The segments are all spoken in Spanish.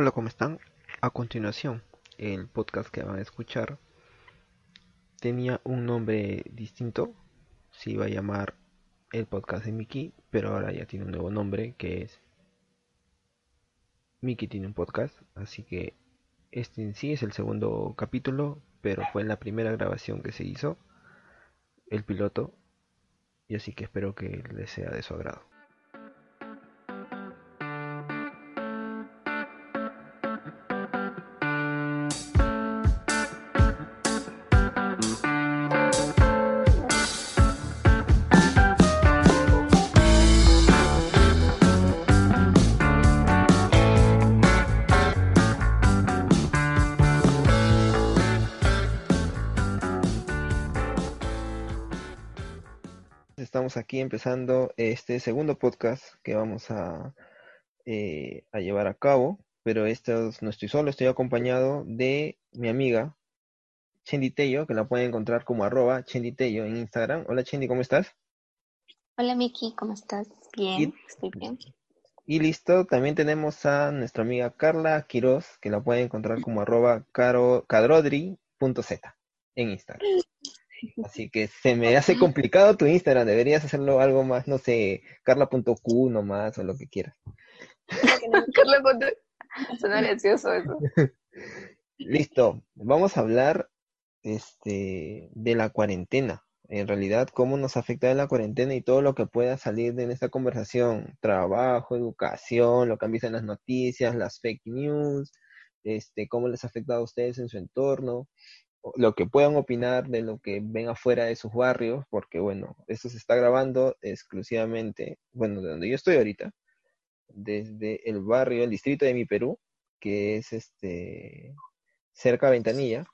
Hola, ¿cómo están? A continuación, el podcast que van a escuchar tenía un nombre distinto. Se iba a llamar el podcast de Mickey, pero ahora ya tiene un nuevo nombre que es Mickey tiene un podcast. Así que este en sí es el segundo capítulo, pero fue en la primera grabación que se hizo, el piloto. Y así que espero que les sea de su agrado. Aquí empezando este segundo podcast que vamos a, eh, a llevar a cabo, pero esto no estoy solo, estoy acompañado de mi amiga Chendi Tello, que la pueden encontrar como arroba Chendi Tello en Instagram. Hola Chendi, ¿cómo estás? Hola Miki, ¿cómo estás? Bien, Y- estoy bien. Y listo, también tenemos a nuestra amiga Carla Quiroz, que la pueden encontrar como arroba caro- cadrodri.z en Instagram. Así que se me hace complicado tu Instagram, deberías hacerlo algo más, no sé, carla.q nomás o lo que quieras. Carla, Suena gracioso eso. Listo, vamos a hablar este, de la cuarentena. En realidad, cómo nos afecta la cuarentena y todo lo que pueda salir de esta conversación. Trabajo, educación, lo que han visto en las noticias, las fake news, este, cómo les ha afectado a ustedes en su entorno, lo que puedan opinar de lo que ven afuera de sus barrios, porque bueno, esto se está grabando exclusivamente, bueno, de donde yo estoy ahorita, desde el barrio, el distrito de mi Perú, que es este cerca de Ventanilla,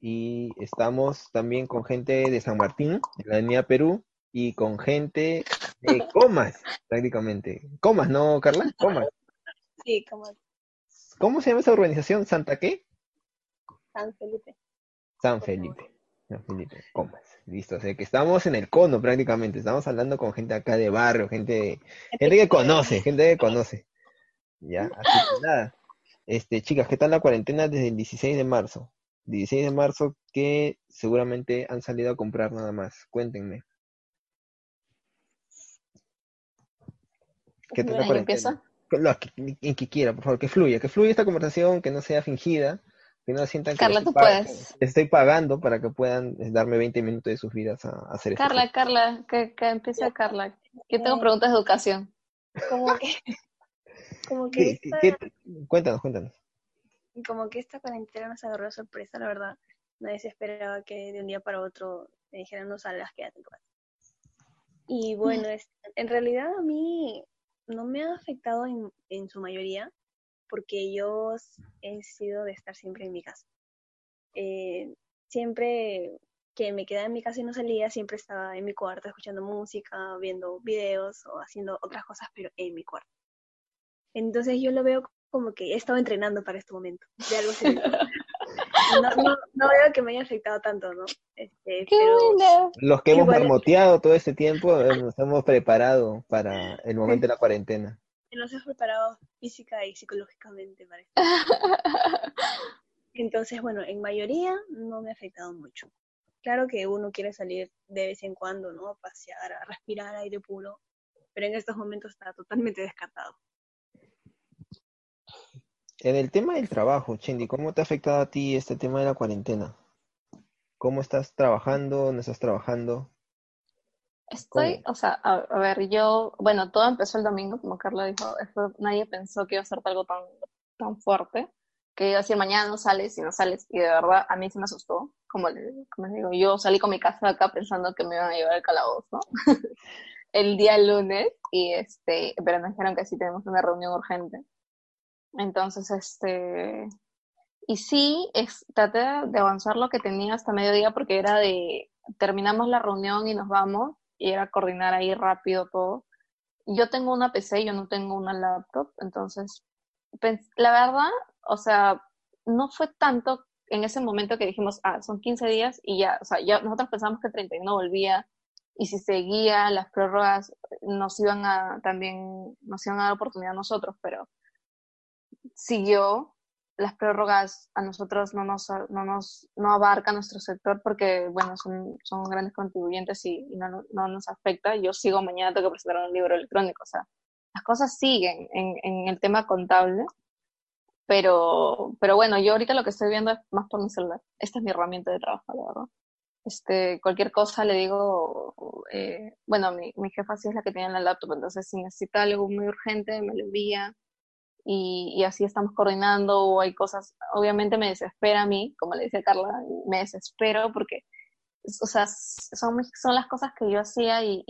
y estamos también con gente de San Martín, de la Avenida Perú, y con gente de Comas, prácticamente. Comas, ¿no, Carla? Comas. Sí, como ¿Cómo se llama esa urbanización? ¿Santa qué? San Felipe. San Felipe. San Felipe, Comas. Listo, o sea que estamos en el cono prácticamente. Estamos hablando con gente acá de barrio, gente, gente que conoce, gente que conoce. Ya, así que nada. Este, chicas, ¿qué tal la cuarentena desde el 16 de marzo? 16 de marzo que seguramente han salido a comprar nada más. Cuéntenme. ¿Qué tal la Bueno, ¿yo cuarentena? que, en que quiera, por favor, que fluya, que fluya esta conversación, que no sea fingida, que no sientan Carla, tú puedes. estoy pagando para que puedan darme 20 minutos de sus vidas a, a hacer esto. Carla, Carla, que, que empiece Carla. Yo tengo Eh, preguntas de educación. Como que, como que ¿Qué- esta, qué- Cuéntanos, cuéntanos. como que esta cuarentena nos agarró de sorpresa, la verdad. Nadie se esperaba que de un día para otro me dijeran no salgas, quédate en casa. Y bueno, es, en realidad a mí no me ha afectado en, en su mayoría, porque yo he sido de estar siempre en mi casa. Eh, siempre que me quedaba en mi casa y no salía, siempre estaba en mi cuarto escuchando música, viendo videos o haciendo otras cosas, pero en mi cuarto. Entonces yo lo veo como que he estado entrenando para este momento, de algo así. No, no, no veo que me haya afectado tanto, ¿no? Este, ¡Qué pero! Los que hemos marmoteado todo este tiempo, eh, nos hemos preparado para el momento de la cuarentena. Nos hemos preparado física y psicológicamente para esto. Entonces, bueno, en mayoría no me ha afectado mucho. Claro que uno quiere salir de vez en cuando, ¿no? A pasear, a respirar aire puro, pero en estos momentos está totalmente descartado. En el tema del trabajo, Chendi, ¿cómo te ha afectado a ti este tema de la cuarentena? ¿Cómo estás trabajando? ¿No estás trabajando? Estoy, o sea, a, a ver, yo, bueno, todo empezó el domingo, como Carla dijo, nadie pensó que iba a ser algo tan, tan fuerte, que iba a decir mañana no sales y no sales, y de verdad a mí se me asustó, como, le- como les digo, yo salí con mi casa de acá pensando que me iban a llevar al calabozo el día lunes, y este, pero me dijeron que sí tenemos una reunión urgente. Entonces, este, y sí, es, traté de avanzar lo que tenía hasta mediodía porque era de, terminamos la reunión y nos vamos, y era coordinar ahí rápido todo. Yo tengo una PC, yo no tengo una laptop, entonces, pens- la verdad, o sea, no fue tanto en ese momento que dijimos, ah, son 15 días y ya, o sea, ya nosotros pensamos que 31 volvía, y si seguía las prórrogas nos iban a también, nos iban a dar oportunidad a nosotros, pero siguió, las prórrogas a nosotros no nos, no nos no abarca nuestro sector porque, bueno, son, son grandes contribuyentes y, no, no, nos afecta. Yo sigo mañana, tengo que presentar un libro electrónico, o sea, las cosas siguen en, en el tema contable, pero, pero bueno, yo ahorita lo que estoy viendo es más por mi celular. Esta es mi herramienta de trabajo, la verdad. Este, cualquier cosa le digo, eh, bueno, mi, mi jefa sí es la que tiene la laptop, entonces si necesita algo muy urgente, me lo envía y, así estamos coordinando o hay cosas, obviamente me desespera a mí, como le decía Carla, me desespero porque, o sea, son, son las cosas que yo hacía y,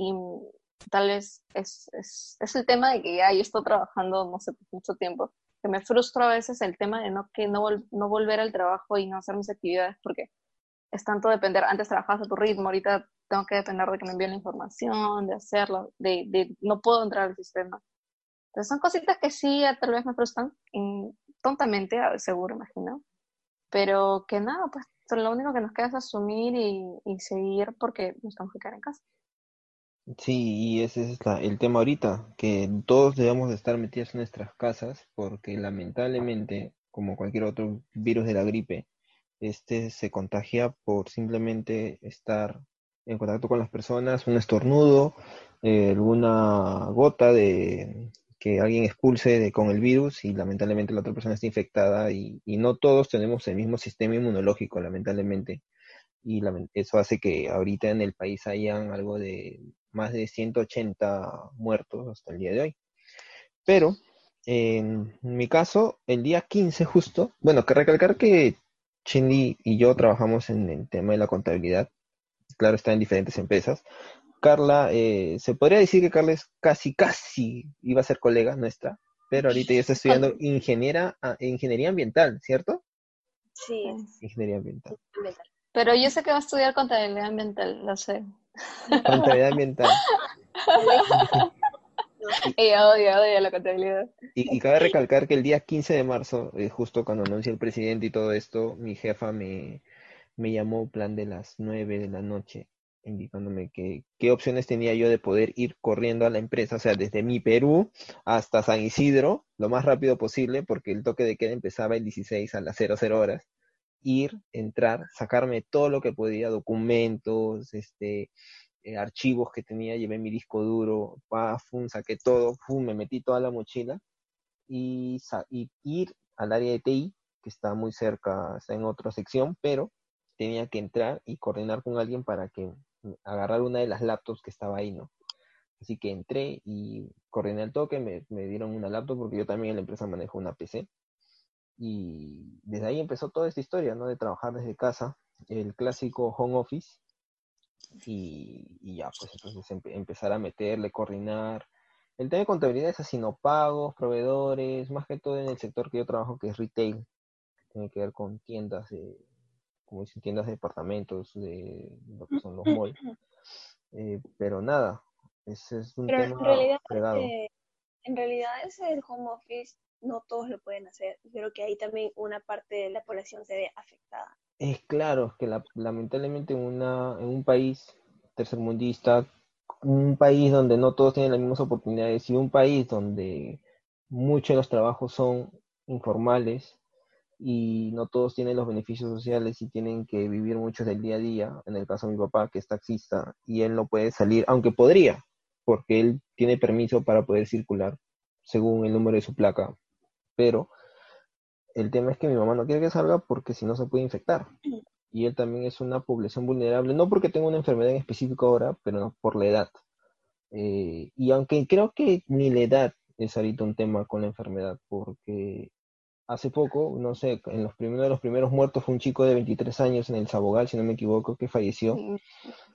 tal vez es, es, el tema de que ya yo estoy trabajando, no sé, mucho tiempo, que me frustra a veces el tema de no, que no, no volver al trabajo y no hacer mis actividades porque es tanto depender, antes trabajabas a tu ritmo, ahorita tengo que depender de que me envíen la información, de hacerlo, de no puedo entrar al sistema son cositas que sí tal vez me frustran, tontamente, seguro, imagino. Pero que nada, pues lo único que nos queda es asumir y, seguir porque nos tenemos que quedar en casa. Sí, y ese es el tema ahorita, que todos debemos de estar metidos en nuestras casas porque lamentablemente, como cualquier otro virus de la gripe, este se contagia por simplemente estar en contacto con las personas, un estornudo, eh, alguna gota de, que alguien expulse con el virus y lamentablemente la otra persona está infectada y, no todos tenemos el mismo sistema inmunológico, lamentablemente. Y eso hace que ahorita en el país hayan algo de más de 180 muertos hasta el día de hoy. Pero en mi caso, el día 15 justo, bueno, que recalcar que Chindy y yo trabajamos en el tema de la contabilidad, claro, está en diferentes empresas, Carla, eh, se podría decir que Carla es casi, casi iba a ser colega nuestra, pero ahorita ya está estudiando ingeniera, ah, ingeniería ambiental, ¿cierto? Sí. Ingeniería ambiental. Pero yo sé que va a estudiar contabilidad ambiental, lo sé. Contabilidad ambiental. Ella odia, odia la contabilidad. Y, cabe recalcar que el día 15 de marzo, eh, justo cuando anuncia el presidente y todo esto, mi jefa me, me llamó plan de las 9 de la noche indicándome que, qué opciones tenía yo de poder ir corriendo a la empresa, o sea, desde mi Perú hasta San Isidro, lo más rápido posible, porque el toque de queda empezaba el 16 a las 00 horas, ir, entrar, sacarme todo lo que podía, documentos, este, eh, archivos que tenía, llevé mi disco duro, pa, fum, saqué todo, fum, me metí toda la mochila y, y ir al área de TI, que está muy cerca, está en otra sección, pero tenía que entrar y coordinar con alguien para que agarrar una de las laptops que estaba ahí, ¿no? Así que entré y coordiné el toque, me, dieron una laptop porque yo también en la empresa manejo una PC. Y desde ahí empezó toda esta historia, ¿no? De trabajar desde casa, el clásico home office. Y, ya, pues entonces empezar a meterle, coordinar. El tema de contabilidad es así, no pagos, proveedores, más que todo en el sector que yo trabajo, que es retail. Tiene que ver con tiendas de, como dicen, tiendas de departamentos, de lo que son los malls. Eh, pero nada, ese es un tema en realidad, en realidad ese el home office no todos lo pueden hacer. Creo que ahí también una parte de la población se ve afectada. Es claro que lamentablemente en, una, en un país tercermundista, un país donde no todos tienen las mismas oportunidades y un país donde muchos de los trabajos son informales, y no todos tienen los beneficios sociales y tienen que vivir mucho del día a día. En el caso de mi papá, que es taxista, y él no puede salir, aunque podría, porque él tiene permiso para poder circular según el número de su placa. Pero el tema es que mi mamá no quiere que salga porque si no se puede infectar. Y él también es una población vulnerable, no porque tenga una enfermedad en específico ahora, pero por la edad. Eh, y aunque creo que ni la edad es ahorita un tema con la enfermedad, porque hace poco, no sé, en los primeros de los primeros muertos fue un chico de 23 años en el Sabogal, si no me equivoco, que falleció.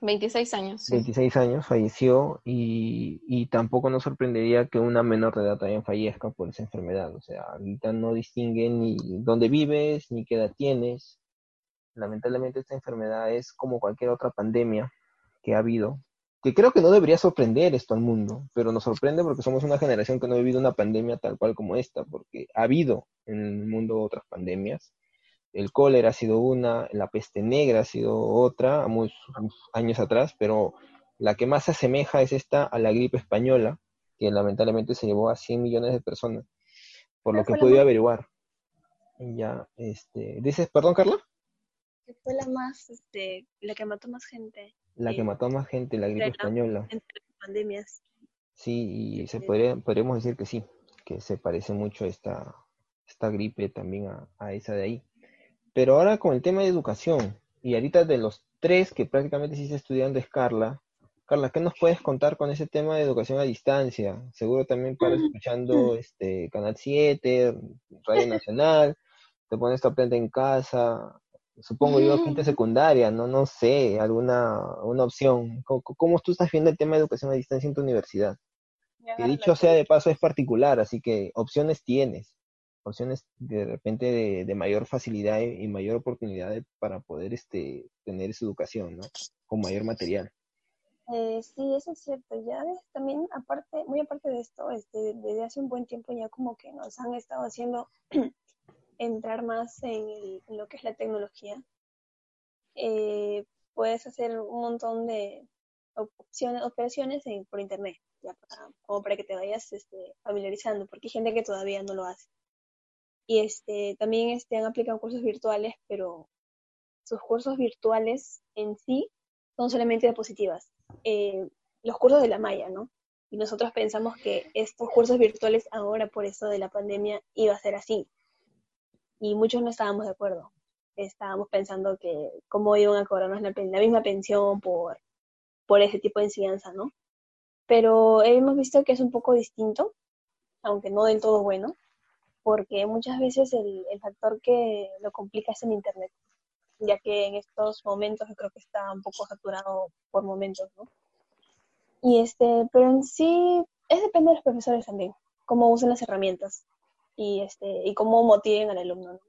26 años. 26 años falleció y, y, tampoco nos sorprendería que una menor de edad también fallezca por esa enfermedad. O sea, ahorita no distinguen ni dónde vives, ni qué edad tienes. Lamentablemente esta enfermedad es como cualquier otra pandemia que ha habido, que creo que no debería sorprender esto al mundo, pero nos sorprende porque somos una generación que no ha vivido una pandemia tal cual como esta, porque ha habido en el mundo otras pandemias. El cólera ha sido una, la peste negra ha sido otra, muchos años atrás, pero la que más se asemeja es esta a la gripe española, que lamentablemente se llevó a 100 millones de personas. por lo que he podido averiguar. Ya, este, dices, perdón, Carla. Que fue la más, este, la que mató más gente. La que mató más gente, la gripe española. Entre pandemias. Sí, y se podría, podríamos decir que sí, que se parece mucho esta, esta gripe también a, a esa de ahí. Pero ahora con el tema de educación, y ahorita de los tres que prácticamente sí está estudiando es Carla. Carla, ¿qué nos puedes contar con ese tema de educación a distancia? Seguro también para escuchando este Canal 7, Radio Nacional, te pones tu planta en casa, supongo yo gente secundaria, no no sé, alguna una opción. ¿Cómo, tú estás viendo el tema de educación a distancia en tu universidad? Que dicho sea de paso es particular, así que opciones tienes opciones de repente de, mayor facilidad y mayor oportunidad para poder este, tener esa educación, ¿no? Con mayor material. Eh, sí, eso es cierto. Ya también, aparte, muy aparte de esto, este, desde hace un buen tiempo ya como que nos han estado haciendo entrar más en, lo que es la tecnología. Eh, puedes hacer un montón de opciones, operaciones por internet, ya como para que te vayas este, familiarizando, porque hay gente que todavía no lo hace y este, también este, han aplicado cursos virtuales, pero sus cursos virtuales en sí son solamente diapositivas. Eh, los cursos de la Maya, ¿no? Y nosotros pensamos que estos cursos virtuales ahora, por eso de la pandemia, iba a ser así. Y muchos no estábamos de acuerdo. Estábamos pensando que cómo iban a cobrarnos la, la misma pensión por, por ese tipo de enseñanza, ¿no? Pero hemos visto que es un poco distinto, aunque no del todo bueno, porque muchas veces el, factor que lo complica es el Internet, ya que en estos momentos yo creo que está un poco saturado por momentos, ¿no? Y este, pero en sí, es depende de los profesores también, cómo usan las herramientas y, este, y cómo motiven al alumno,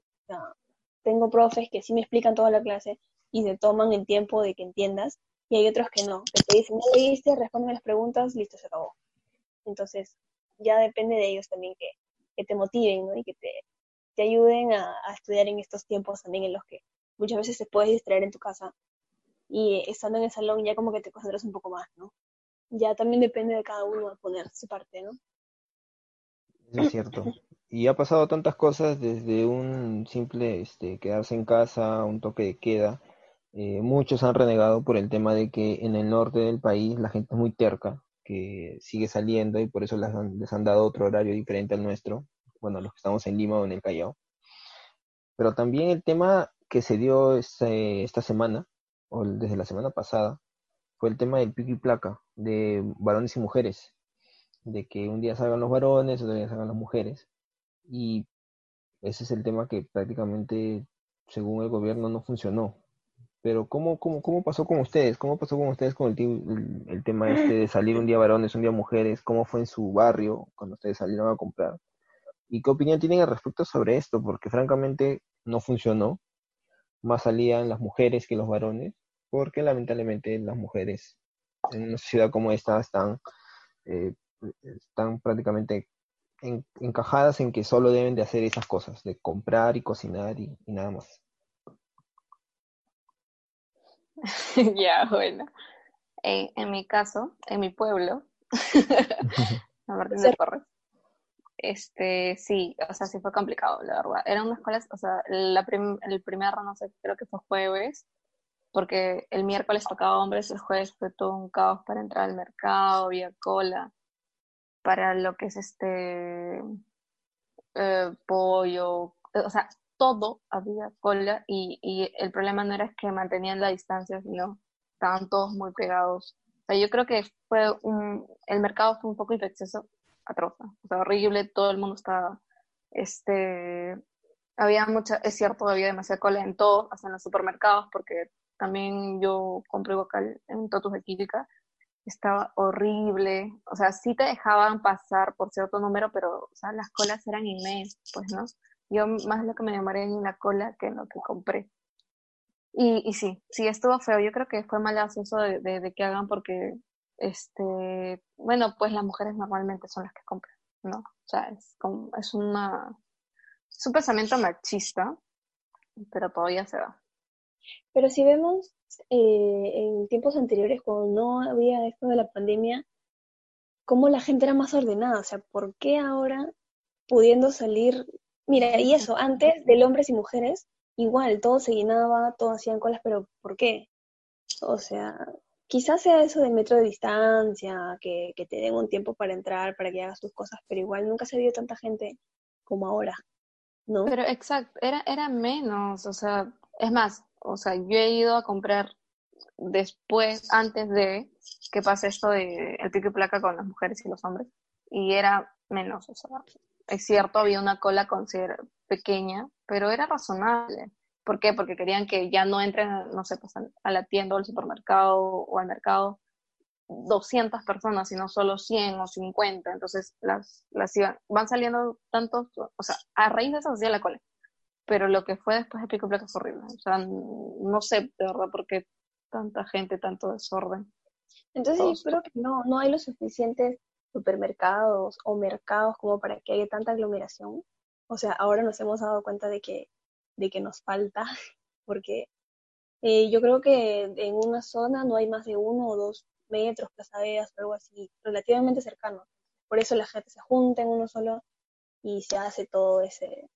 tengo profes que sí me explican toda la clase y se toman el tiempo de que entiendas, y hay otros que no, que te dicen, no leíste, responde las preguntas, listo, se acabó. Entonces, ya depende de ellos también que, que te motiven, ¿no? Y que te, te ayuden a, estudiar en estos tiempos también en los que muchas veces te puedes distraer en tu casa y estando en el salón ya como que te concentras un poco más, ¿no? Ya también depende de cada uno a poner su parte, ¿no? es cierto. Y ha pasado tantas cosas desde un simple este, quedarse en casa, un toque de queda. Eh, muchos han renegado por el tema de que en el norte del país la gente es muy terca que sigue saliendo y por eso les han, les han dado otro horario diferente al nuestro, bueno, los que estamos en Lima o en el Callao. Pero también el tema que se dio esta semana, o desde la semana pasada, fue el tema del pico y placa de varones y mujeres, de que un día salgan los varones, otro día salgan las mujeres, y ese es el tema que prácticamente, según el gobierno, no funcionó, pero ¿cómo, cómo, cómo pasó con ustedes? ¿Cómo pasó con ustedes con el, el, tema este de salir un día varones, un día mujeres? ¿Cómo fue en su barrio cuando ustedes salieron a comprar? ¿Y qué opinión tienen al respecto sobre esto? Porque francamente no funcionó. Más salían las mujeres que los varones, porque lamentablemente las mujeres en una ciudad como esta están, eh, están prácticamente encajadas en que solo deben de hacer esas cosas, de comprar y cocinar y nada más. ya, bueno. En, mi caso, en mi pueblo, Martín de Porres, este, sí, o sea, sí fue complicado, la verdad. Eran unas escuelas, o sea, la el primer, no sé, creo que fue jueves, porque el miércoles tocaba hombres, el jueves fue todo un caos para entrar al mercado, había cola, para lo que es este eh, pollo, o sea, todo había cola y, y, el problema no era que mantenían la distancia, sino estaban todos muy pegados. O sea, yo creo que fue un, el mercado fue un poco infeccioso, atroz, o sea, horrible, todo el mundo estaba, este, había mucha, es cierto, había demasiada cola en todo, hasta en los supermercados, porque también yo compré vocal en Totus de Química, estaba horrible, o sea, sí te dejaban pasar por cierto número, pero, o sea, las colas eran inmensas, pues, ¿no? Yo más lo que me demoré en la cola que en lo que compré. Y, y sí, sí estuvo feo. Yo creo que fue mal eso de, de, que hagan porque, este, bueno, pues las mujeres normalmente son las que compran, ¿no? O sea, es, como, es, una, es un pensamiento machista, pero todavía se da. Pero si vemos eh, en tiempos anteriores, cuando no había esto de la pandemia, cómo la gente era más ordenada. O sea, ¿por qué ahora pudiendo salir, mira, y eso, antes de hombres y mujeres, igual, todo se llenaba, todos hacían colas, pero ¿por qué? O sea, quizás sea eso del metro de distancia, que, que te den un tiempo para entrar, para que hagas tus cosas, pero igual nunca se vio tanta gente como ahora, ¿no? Pero exacto, era, era menos, o sea, es más, o sea, yo he ido a comprar después, antes de que pase esto de el pico y placa con las mujeres y los hombres, y era menos, o sea, es cierto, había una cola pequeña, pero era razonable. ¿Por qué? Porque querían que ya no entren, no sé, pues a la tienda o al supermercado o al mercado 200 personas, sino solo 100 o 50. Entonces, las, las iban, van saliendo tantos, o sea, a raíz de eso hacía la cola. Pero lo que fue después de Pico fue horrible. O sea, no sé de verdad por qué tanta gente, tanto desorden. Entonces, yo creo que no, no hay los suficientes supermercados o mercados como para que haya tanta aglomeración. O sea, ahora nos hemos dado cuenta de que, de que nos falta, porque eh, yo creo que en una zona no hay más de uno o dos metros, plazadeas o algo así, relativamente cercano. Por eso la gente se junta en uno solo y se hace todo ese...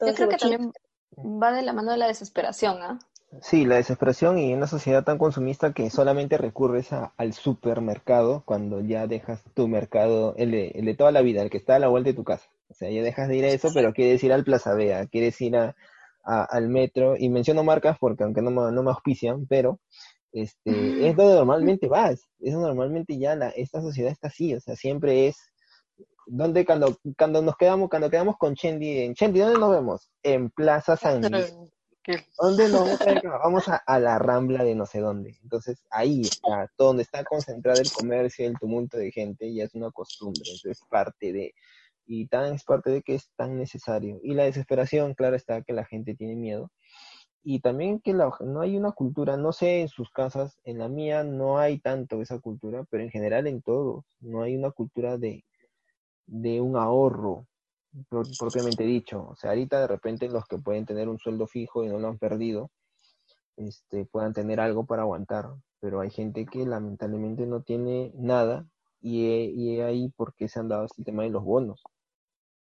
Yo creo que también va de la mano de la desesperación, ¿ah? Sí, la desesperación y una sociedad tan consumista que solamente recurres al supermercado cuando ya dejas tu mercado, el de, toda la vida, el que está a la vuelta de tu casa. O sea, ya dejas de ir a eso, pero quieres ir al Plaza Vea, quieres ir a, al metro, y menciono marcas porque aunque no me, no me auspician, pero este, es donde normalmente vas, es normalmente ya la, esta sociedad está así, o sea, siempre es donde cuando, cuando nos quedamos, cuando quedamos con Chendi, en Chendi, ¿dónde nos vemos? En Plaza San Luis. ¿Dónde nos vamos a, a, la rambla de no sé dónde. Entonces ahí está, todo donde está concentrado el comercio, el tumulto de gente, ya es una costumbre, entonces parte de, y tan es parte de que es tan necesario. Y la desesperación, claro está, que la gente tiene miedo. Y también que la, no hay una cultura, no sé en sus casas, en la mía no hay tanto esa cultura, pero en general en todos, no hay una cultura de, de un ahorro, propiamente dicho. O sea, ahorita de repente los que pueden tener un sueldo fijo y no lo han perdido, este, puedan tener algo para aguantar. Pero hay gente que lamentablemente no tiene nada y, y ahí porque se han dado este tema de los bonos,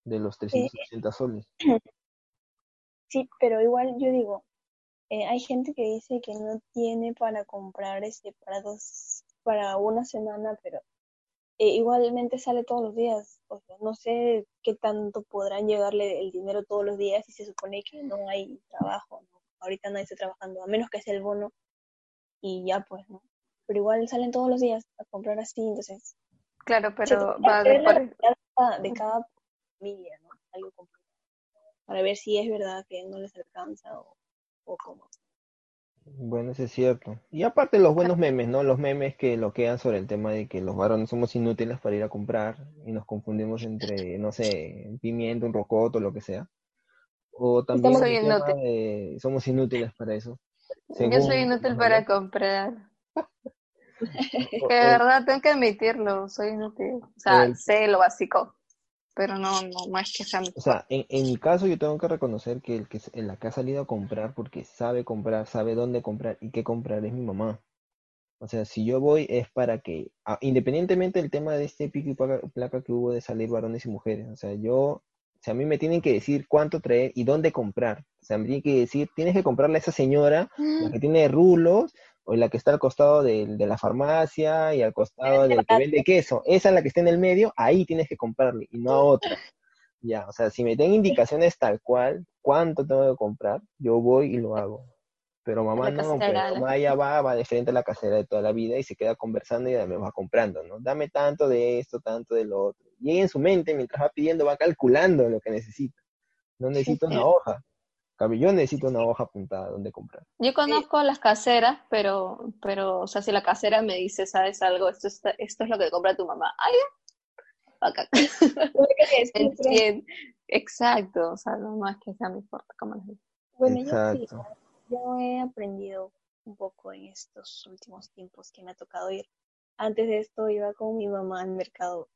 de los 360 soles. Sí, pero igual yo digo, eh, hay gente que dice que no tiene para comprar este para dos, para una semana, pero eh, igualmente sale todos los días. O sea, no sé qué tanto podrán llegarle el dinero todos los días y se supone que no hay trabajo. Ahorita nadie está trabajando, a menos que sea el bono y ya pues, ¿no? Pero igual salen todos los días a comprar así, entonces. Claro, pero va de, cada, de cada familia, ¿no? Algo complicado. Para ver si es verdad que no les alcanza o, o cómo. Bueno, eso es cierto. Y aparte los buenos memes, ¿no? Los memes que lo quedan sobre el tema de que los varones somos inútiles para ir a comprar y nos confundimos entre, no sé, un pimiento, un rocoto, lo que sea. O también somos inútiles para eso. Yo soy inútil para comprar. que de verdad tengo que admitirlo, soy inútil. O sea, sé lo básico pero no, no, no es que sea O sea, en, en, mi caso yo tengo que reconocer que el que, en la que ha salido a comprar porque sabe comprar, sabe dónde comprar y qué comprar es mi mamá. O sea, si yo voy es para que, independientemente del tema de este pico y placa, que hubo de salir varones y mujeres, o sea, yo, o sea, a mí me tienen que decir cuánto traer y dónde comprar. O sea, me tienen que decir, tienes que comprarle a esa señora, la que tiene rulos, o la que está al costado de, de, la farmacia y al costado del que vende queso, esa es la que está en el medio, ahí tienes que comprarle y no a otra. Ya, o sea, si me den indicaciones tal cual, cuánto tengo que comprar, yo voy y lo hago. Pero mamá no, pues, mamá ya va, va de frente a la casera de toda la vida y se queda conversando y me va comprando, ¿no? Dame tanto de esto, tanto de lo otro. Y en su mente, mientras va pidiendo, va calculando lo que necesita. No necesita una hoja. Yo necesito una hoja apuntada donde comprar. Yo conozco las caseras, pero, pero, o sea, si la casera me dice, ¿sabes algo? Esto, esto es lo que compra tu mamá. ¡Ay! Acá. Exacto, o sea, no, es que sea muy fuerte, como les digo. Bueno, yo sí, yo he aprendido un poco en estos últimos tiempos que me ha tocado ir. Antes de esto iba con mi mamá al mercado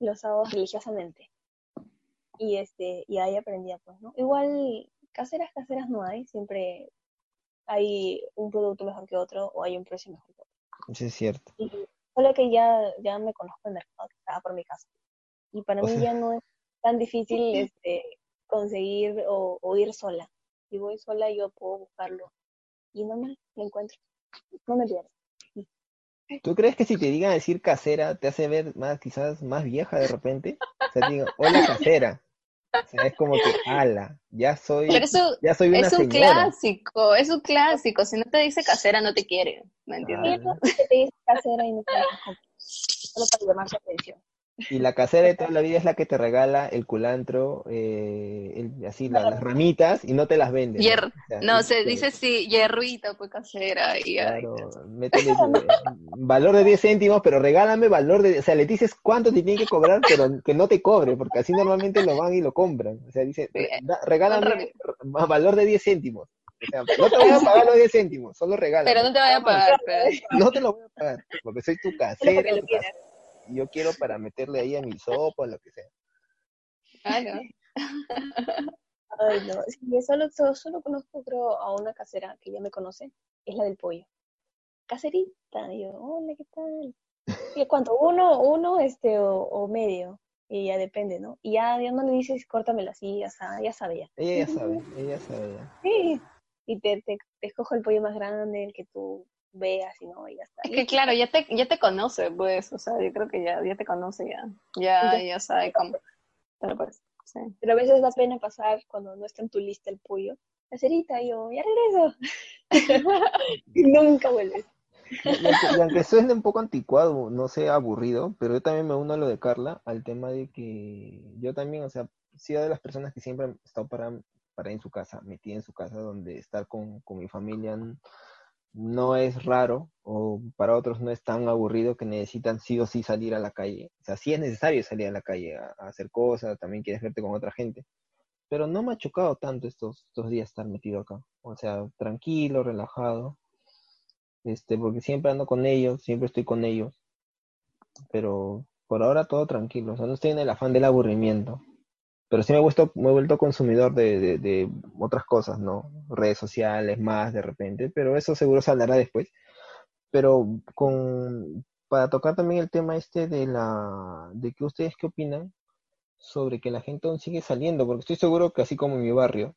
los sábados religiosamente. Y este, y ahí aprendía pues, ¿no? Igual caseras, caseras no hay, siempre hay un producto mejor que otro o hay un precio mejor que otro. Eso es cierto. solo que ya, ya me conozco el mercado que estaba por mi casa. Y para mí ya no es tan difícil este, conseguir o, o ir sola. Si voy sola, yo puedo buscarlo. Y no me lo encuentro. No me pierdo. ¿Tú crees que si te digan decir casera te hace ver más, quizás más vieja de repente? O sea, te digo, hola casera. O sea, es como que, ala, ya soy, Pero eso ya soy una es un señora. clásico, es un clásico. Si no te dice casera, no te quiere. ¿Me entiendes? Ah. Que te dice casera y no te comprar. Solo para llamar su atención. Y la casera de toda la vida es la que te regala el culantro, eh, el- así, la- las ramitas, y no te las vende. Hier- O sea, No, se dice sí, hierruita, pues casera. Y Claro, métele eh, valor de 10 céntimos, pero regálame valor de, o sea, le dices cuánto te tiene que cobrar, pero que no te cobre, porque así normalmente lo van y lo compran. O sea, dice, Sí, "Da- regálame valor de 10 céntimos. O sea, no te voy a pagar los 10 céntimos, solo regálame. pero no te vaya a pagar. pero- No te lo voy a pagar, porque soy tu casera, tu quieras. casera, yo quiero para meterle ahí a mi sopa, lo que sea. Claro. Ay, no. Sí, yo solo, solo, solo conozco, creo, a una casera que ya me conoce. Es la del pollo. Caserita. Y yo, hola, ¿qué tal? ¿Y cuánto? ¿Uno, uno este, o, o medio? Y ya depende, ¿no? Y ya, ya no le dices, córtamelo así, ya, sa- ya sabía. Ella ya sabe, ella sabe ya. Sí. Y te, te, te escojo el pollo más grande, el que tú veas, y no, y ya está. Es que claro, ya te, ya te conoce, pues, o sea, yo creo que ya, ya te conoce ya. Ya, ya sabe cómo. Pero pues, sí. Pero a veces da pena pasar cuando no está en tu lista el pollo. Caserita, y yo, ya regreso. y nunca vuelves. Y aunque, y aunque suene un poco anticuado, no sé, aburrido, pero yo también me uno a lo de Carla, al tema de que yo también, o sea, sido de las personas que siempre he estado para, para en su casa, metida en su casa, donde estar con, con mi familia no es raro, o para otros no es tan aburrido que necesitan sí o sí salir a la calle. O sea, sí es necesario salir a la calle a, a hacer cosas, también quieres verte con otra gente. Pero no me ha chocado tanto estos, estos días estar metido acá. O sea, tranquilo, relajado este, porque siempre ando con ellos, siempre estoy con ellos, pero por ahora todo tranquilo, o sea, no estoy en el afán del aburrimiento, pero sí me he vuelto, me he vuelto consumidor de, de, otras cosas, ¿no? Redes sociales, más de repente, pero eso seguro saldrá después, pero con, para tocar también el tema este de la, de que ustedes qué opinan sobre que la gente aún sigue saliendo, porque estoy seguro que así como en mi barrio,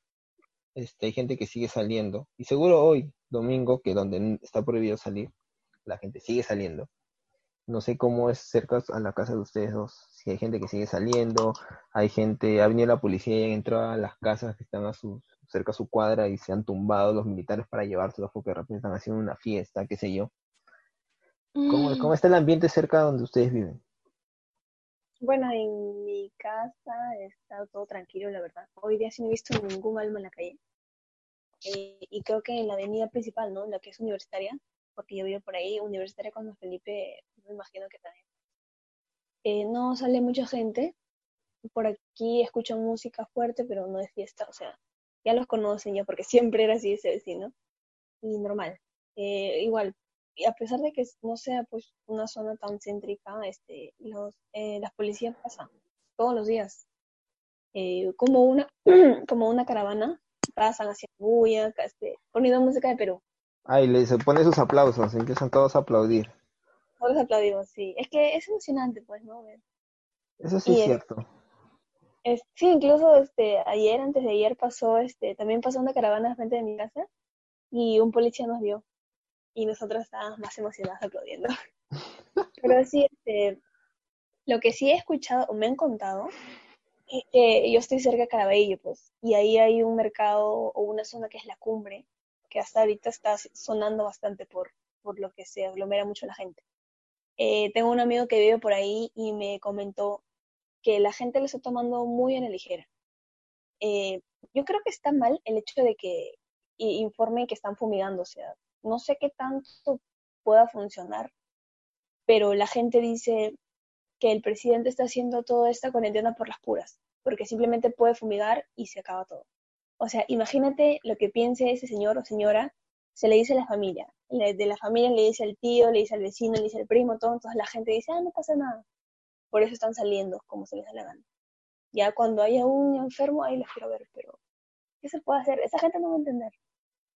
este, hay gente que sigue saliendo. Y seguro hoy, domingo, que donde está prohibido salir, la gente sigue saliendo. No sé cómo es cerca a la casa de ustedes dos. Si hay gente que sigue saliendo, hay gente, ha venido la policía y han entrado a las casas que están a su, cerca a su cuadra y se han tumbado los militares para llevárselos porque de repente están haciendo una fiesta, qué sé yo. ¿Cómo, cómo está el ambiente cerca donde ustedes viven? Bueno, en mi casa está todo tranquilo, la verdad. Hoy día sí no he visto ningún alma en la calle. Eh, y creo que en la avenida principal, ¿no? La que es universitaria, porque yo vivo por ahí, universitaria con Felipe, me imagino que también. Eh, no sale mucha gente. Por aquí escuchan música fuerte, pero no es fiesta, o sea, ya los conocen ya, porque siempre era así ese vecino. Y normal. Eh, igual, y a pesar de que no sea pues una zona tan céntrica, este, los, eh, las policías pasan todos los días. Eh, como una, como una caravana, pasan haciendo bulla, este, poniendo música de Perú. Ay, le se pone sus aplausos, empiezan todos a aplaudir. Todos aplaudimos, sí. Es que es emocionante, pues, ¿no? Ver. Eso sí Y es cierto. Es- sí, incluso este, ayer, antes de ayer, pasó, este, también pasó una caravana frente de mi casa y un policía nos vio y nosotros estábamos más emocionados aplaudiendo. Pero sí, este, lo que sí he escuchado o me han contado es que yo estoy cerca de Caraballo, pues, y ahí hay un mercado o una zona que es la cumbre, que hasta ahorita está sonando bastante por, por lo que se aglomera mucho la gente. Eh, tengo un amigo que vive por ahí y me comentó que la gente lo está tomando muy a la ligera. Eh, yo creo que está mal el hecho de que informen que están fumigando, o sea, no sé qué tanto pueda funcionar, pero la gente dice que el presidente está haciendo toda esta cuarentena por las puras, porque simplemente puede fumigar y se acaba todo. O sea, imagínate lo que piense ese señor o señora, se le dice a la familia, de la familia le dice al tío, le dice al vecino, le dice al primo, todo, entonces la gente dice, ah, no pasa nada. Por eso están saliendo como se les da la gana. Ya cuando haya un enfermo, ahí los quiero ver, pero ¿qué se puede hacer? Esa gente no va a entender.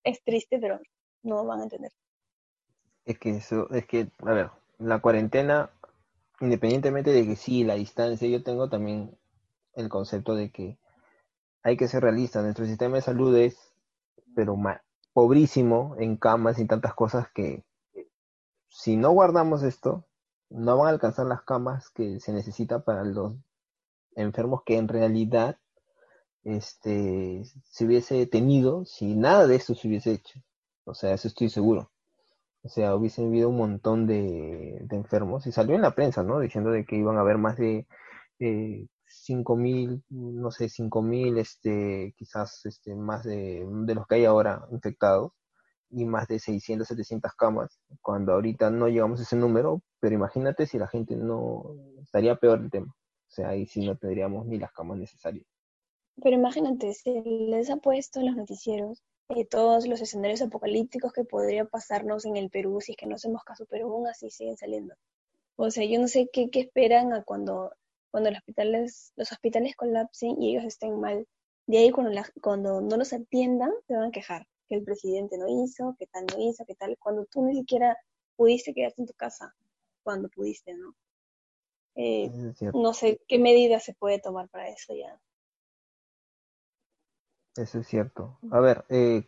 Es triste, pero no van a entender. Es que eso, es que, a ver, la cuarentena, independientemente de que sí, la distancia, yo tengo también el concepto de que hay que ser realistas. Nuestro sistema de salud es, pero pobrísimo en camas y tantas cosas que si no guardamos esto, no van a alcanzar las camas que se necesita para los enfermos que en realidad este, se hubiese tenido si nada de esto se hubiese hecho. O sea, eso estoy seguro. O sea, hubiese habido un montón de, enfermos y salió en la prensa, ¿no? Diciendo de que iban a haber más de eh, 5.000, no sé, 5.000, este, quizás este, más de, de los que hay ahora infectados y más de 600, 700 camas, cuando ahorita no llegamos a ese número, pero imagínate si la gente no, estaría peor el tema. O sea, ahí sí no tendríamos ni las camas necesarias. Pero imagínate, si les ha puesto en los noticieros eh, todos los escenarios apocalípticos que podría pasarnos en el Perú si es que no hacemos caso, pero aún así siguen saliendo. O sea, yo no sé qué, qué esperan a cuando, cuando los, hospitales, los hospitales colapsen y ellos estén mal. De ahí cuando, cuando no los atiendan, se van a quejar que el presidente no hizo, que tal no hizo, que tal, cuando tú ni siquiera pudiste quedarte en tu casa, cuando pudiste, ¿no? Eh, no sé qué medidas se puede tomar para eso ya. Eso es cierto. A ver, eh,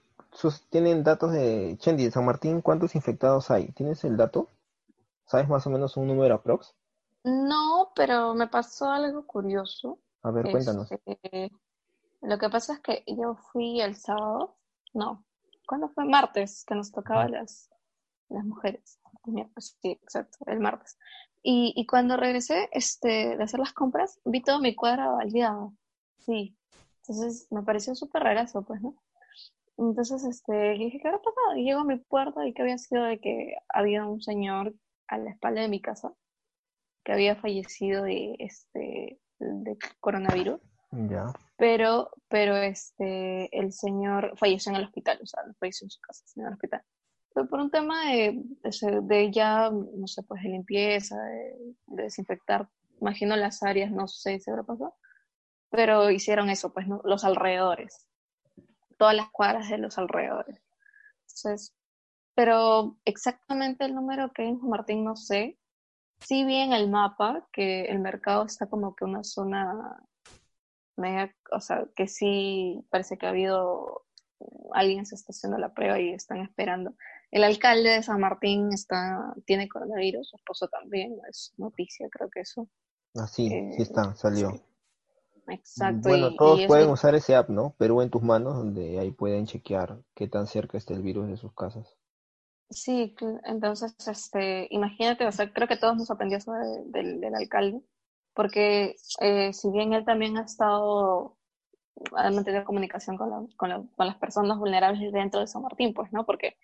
¿tienen datos de Chendi, de San Martín? ¿Cuántos infectados hay? ¿Tienes el dato? ¿Sabes más o menos un número aprox? No, pero me pasó algo curioso. A ver, cuéntanos. Este, lo que pasa es que yo fui el sábado, no, ¿cuándo fue? Martes, que nos tocaba las, las mujeres. Sí, exacto, el martes. Y, y cuando regresé este, de hacer las compras, vi todo mi cuadra baleado. Sí, entonces me pareció súper eso, pues, ¿no? Entonces, este, dije, ¿qué habrá pasado? Y llego a mi puerta y que había sido de que había un señor a la espalda de mi casa que había fallecido de, este, de coronavirus. Ya. Pero, pero este, el señor falleció en el hospital, o sea, no falleció en su casa, sino en el hospital. Pero por un tema de, de, ya, no sé, pues de limpieza, de, de, desinfectar, imagino las áreas, no sé si habrá pasado pero hicieron eso, pues, ¿no? los alrededores, todas las cuadras de los alrededores. Entonces, pero exactamente el número que hay en Martín no sé. Sí vi en el mapa que el mercado está como que una zona mega, o sea, que sí parece que ha habido alguien se está haciendo la prueba y están esperando. El alcalde de San Martín está, tiene coronavirus, su esposo también, es noticia, creo que eso. Ah, sí, sí eh, está, salió. Exacto. Bueno, todos pueden usar ese app, ¿no? Perú en tus manos, donde ahí pueden chequear qué tan cerca está el virus de sus casas. Sí, entonces, este, imagínate, o sea, creo que todos nos aprendió eso del, alcalde, porque eh, si bien él también ha estado, ha mantenido comunicación con, con, con, las personas vulnerables dentro de San Martín, pues, ¿no? Porque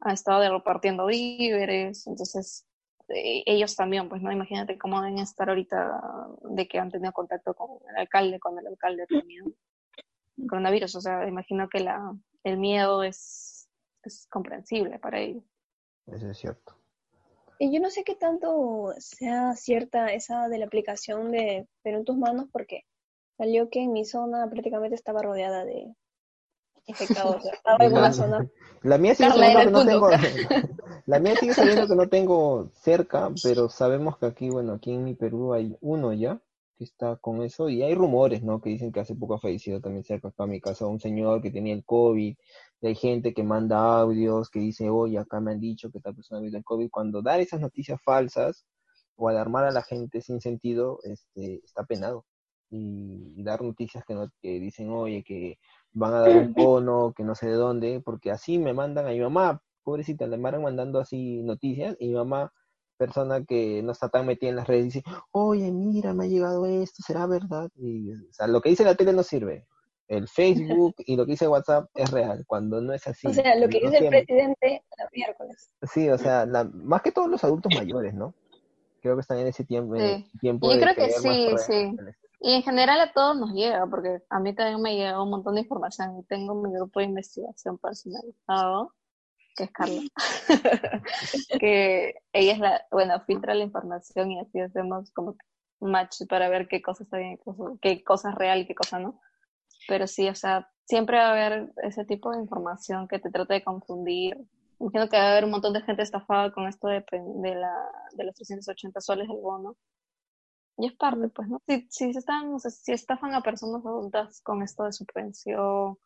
ha estado repartiendo víveres, entonces eh, ellos también, pues, ¿no? Imagínate cómo deben estar ahorita de que han tenido contacto con el alcalde, con el alcalde tenía coronavirus. O sea, imagino que la, el miedo es, es comprensible para ellos. Eso es cierto. Y yo no sé qué tanto sea cierta esa de la aplicación de Perú en tus manos, porque salió que en mi zona prácticamente estaba rodeada de infectados. Estaba en una zona. La mía sigue sabiendo que no tengo. La mía sigue sabiendo que no tengo cerca, pero sabemos que aquí, bueno, aquí en mi Perú hay uno ya que está con eso y hay rumores, ¿no? Que dicen que hace poco ha fallecido también cerca acá a mi casa un señor que tenía el COVID. Y hay gente que manda audios que dice, oye, acá me han dicho que tal persona vivido el COVID. Cuando dar esas noticias falsas o alarmar a la gente sin sentido, este, está penado. Y, dar noticias que, no, que dicen, oye, que van a dar un bono, que no sé de dónde, porque así me mandan a mi mamá, pobrecita, le van mandando así noticias y mi mamá, persona que no está tan metida en las redes, dice, oye, mira, me ha llegado esto, ¿será verdad? Y, o sea, lo que dice la tele no sirve. El Facebook y lo que dice WhatsApp es real, cuando no es así. O sea, lo que dice el presidente los miércoles. Sí, o sea, más que todos los adultos mayores, ¿no? Creo que están en ese tiempo. tiempo Yo creo que sí, sí. Y en general a todos nos llega, porque a mí también me llega un montón de información. Tengo mi grupo de investigación personalizado, que es Carla, que ella es la, bueno, filtra la información y así hacemos como match para ver qué cosa está bien, qué cosa es real y qué cosa no. Pero sí, o sea, siempre va a haber ese tipo de información que te trata de confundir. Imagino que va a haber un montón de gente estafada con esto de, de, la, de los 380 soles del bono Y es parte, pues, ¿no? Si, si, están, si estafan a personas adultas con esto de su pensión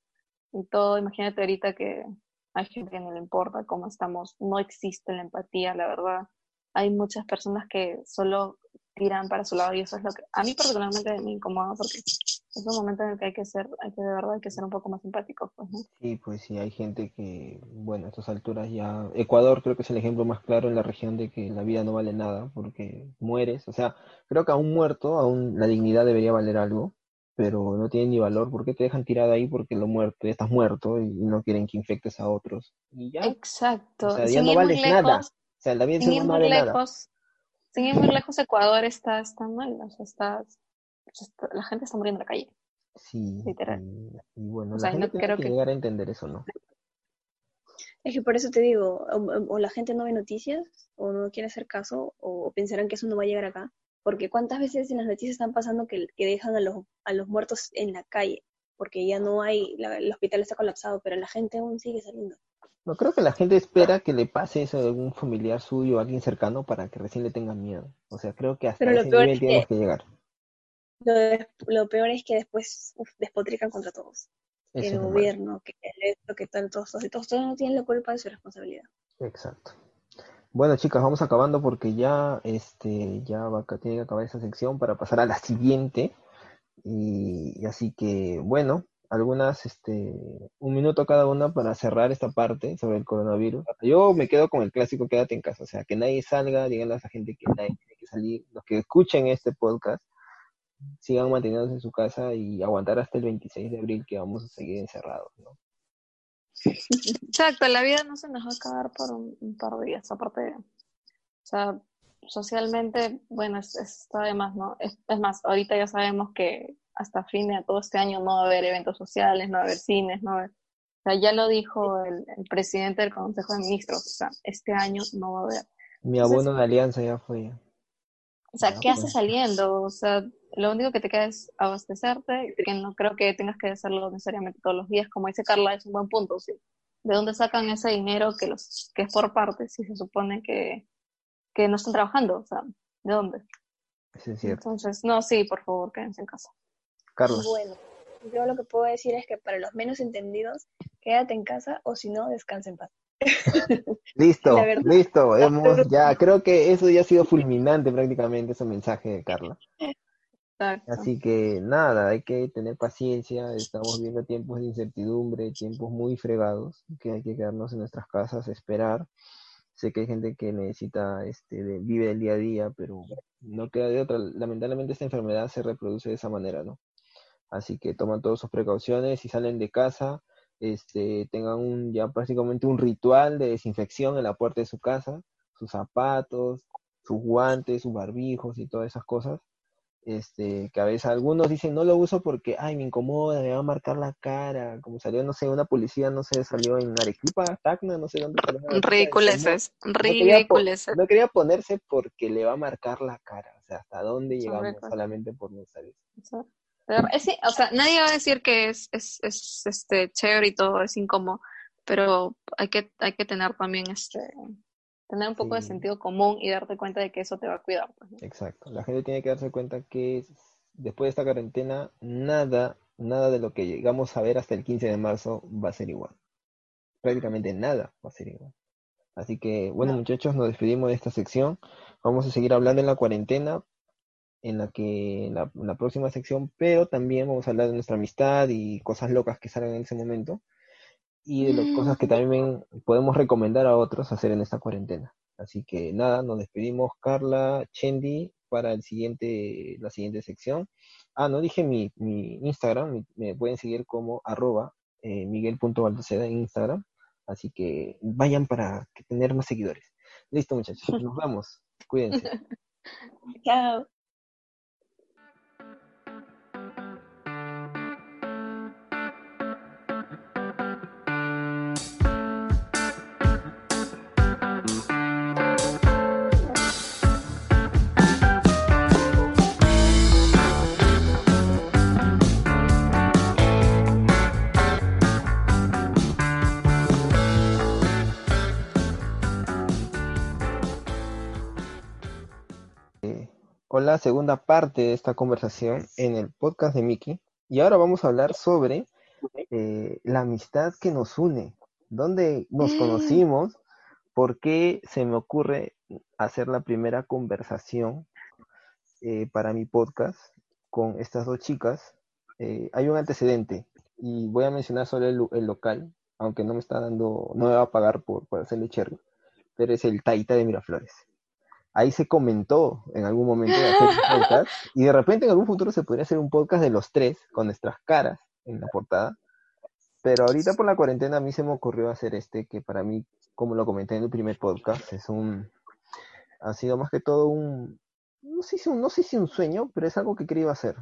y todo, imagínate ahorita que hay gente que no le importa cómo estamos, no existe la empatía, la verdad. Hay muchas personas que solo tiran para su lado y eso es lo que a mí particularmente me incomoda porque es un momento en el que hay que ser, hay que de verdad hay que ser un poco más empáticos, pues, ¿no? Sí, pues sí, hay gente que, bueno, a estas alturas ya, Ecuador creo que es el ejemplo más claro en la región de que la vida no vale nada porque mueres, o sea, creo que a un muerto, aún la dignidad debería valer algo, pero no tiene ni valor, ¿por qué te dejan tirado ahí? Porque lo muerto, ya estás muerto y no quieren que infectes a otros. Y ya. Exacto. O sea, ya no vales nada. O sea, la vida no vale nada. Sin ir muy lejos, Ecuador está, está mal, o sea, está, la gente está muriendo en la calle. Sí. Literal. Y, bueno, la gente tiene que, llegar a entender eso, ¿no? Es que por eso te digo, o, la gente no ve noticias, o no quiere hacer caso, o pensarán que eso no va a llegar acá. Porque cuántas veces en las noticias están pasando que, que dejan a los, a los muertos en la calle, porque ya no hay, el hospital está colapsado, pero la gente aún sigue saliendo. No creo que la gente espera que le pase eso a algún familiar suyo o alguien cercano para que recién le tengan miedo. O sea, creo que hasta ese nivel tenemos que, llegar. Lo, peor es que después despotrican contra todos. el gobierno, que el que tal, todos, todos, todos, todos no tienen la culpa de su responsabilidad. Exacto. Bueno, chicas, vamos acabando porque ya, este, ya va, tiene que acabar esa sección para pasar a la siguiente. y así que, bueno, algunas, este, un minuto cada una para cerrar esta parte sobre el coronavirus. Yo me quedo con el clásico quédate en casa, o sea, que nadie salga, díganle a esa gente que nadie tiene que salir, los que escuchen este podcast, sigan manteniéndose en su casa y aguantar hasta el 26 de abril que vamos a seguir encerrados, ¿no? Exacto, la vida no se nos va a acabar por un, par de días, aparte, o sea, socialmente, bueno, es, de más, ¿no? Es, es más, ahorita ya sabemos que hasta fin de todo este año no va a haber eventos sociales, no va a haber cines, no va a haber... O sea, ya lo dijo el, presidente del Consejo de Ministros, o sea, este año no va a haber. Mi abono de alianza ya fue. O sea, ¿qué haces saliendo? O sea, lo único que te queda es abastecerte, que no creo que tengas que hacerlo necesariamente todos los días, como dice Carla, es un buen punto, ¿sí? ¿De dónde sacan ese dinero que los que es por parte si se supone que, que no están trabajando? O sea, ¿de dónde? Sí. Entonces, no, sí, por favor, quédense en casa. Carlos. Bueno, yo lo que puedo decir es que para los menos entendidos, quédate en casa o si no, descansa en paz. listo, listo. Hemos, ya, creo que eso ya ha sido fulminante prácticamente ese mensaje de Carla. Así que nada, hay que tener paciencia, estamos viendo tiempos de incertidumbre, tiempos muy fregados, que hay que quedarnos en nuestras casas, esperar. Sé que hay gente que necesita, este, vive el día a día, pero no queda de otra. Lamentablemente esta enfermedad se reproduce de esa manera, ¿no? Así que toman todas sus precauciones y salen de casa, este, tengan un, ya prácticamente un ritual de desinfección en la puerta de su casa, sus zapatos, sus guantes, sus barbijos y todas esas cosas. Este, que a veces algunos dicen no lo uso porque, ay, me incomoda, me va a marcar la cara, como salió, no sé, una policía, no sé, salió en Arequipa, Tacna, no sé dónde salió. Ridiculeces, ridiculeces. No, quería ponerse porque le va a marcar la cara, o sea, hasta dónde llegamos solamente por no saber o sea, nadie va a decir que es, es, es, este chévere y todo, es incómodo, pero hay que, hay que tener también este tener un poco de sentido común y darte cuenta de que eso te va a cuidar. Pues, Exacto. La gente tiene que darse cuenta que después de esta cuarentena, nada, nada de lo que llegamos a ver hasta el 15 de marzo va a ser igual. Prácticamente nada va a ser igual. Así que, bueno, muchachos, nos despedimos de esta sección. Vamos a seguir hablando en la cuarentena, en la que en la, próxima sección, pero también vamos a hablar de nuestra amistad y cosas locas que salgan en ese momento y de las cosas que también podemos recomendar a otros hacer en esta cuarentena. Así que nada, nos despedimos Carla, Chendi para el siguiente, la siguiente sección. Ah, no dije mi, mi Instagram, me pueden seguir como arroba eh, miguel.valdoceda en Instagram. Así que vayan para tener más seguidores. Listo muchachos, nos vemos. Cuídense. Chao. Con la segunda parte de esta conversación en el podcast de Miki. Y ahora vamos a hablar sobre eh, la amistad que nos une, dónde nos conocimos, por qué se me ocurre hacer la primera conversación eh, para mi podcast con estas dos chicas. Eh, hay un antecedente y voy a mencionar solo el, local, aunque no me está dando, no me va a pagar por, por hacerle cherry, pero es el Taita de Miraflores ahí se comentó en algún momento de hacer podcast y de repente en algún futuro se podría hacer un podcast de los tres con nuestras caras en la portada. Pero ahorita por la cuarentena a mí se me ocurrió hacer este que para mí, como lo comenté en el primer podcast, es un ha sido más que todo un no sé si un, no sé si un sueño, pero es algo que quería hacer.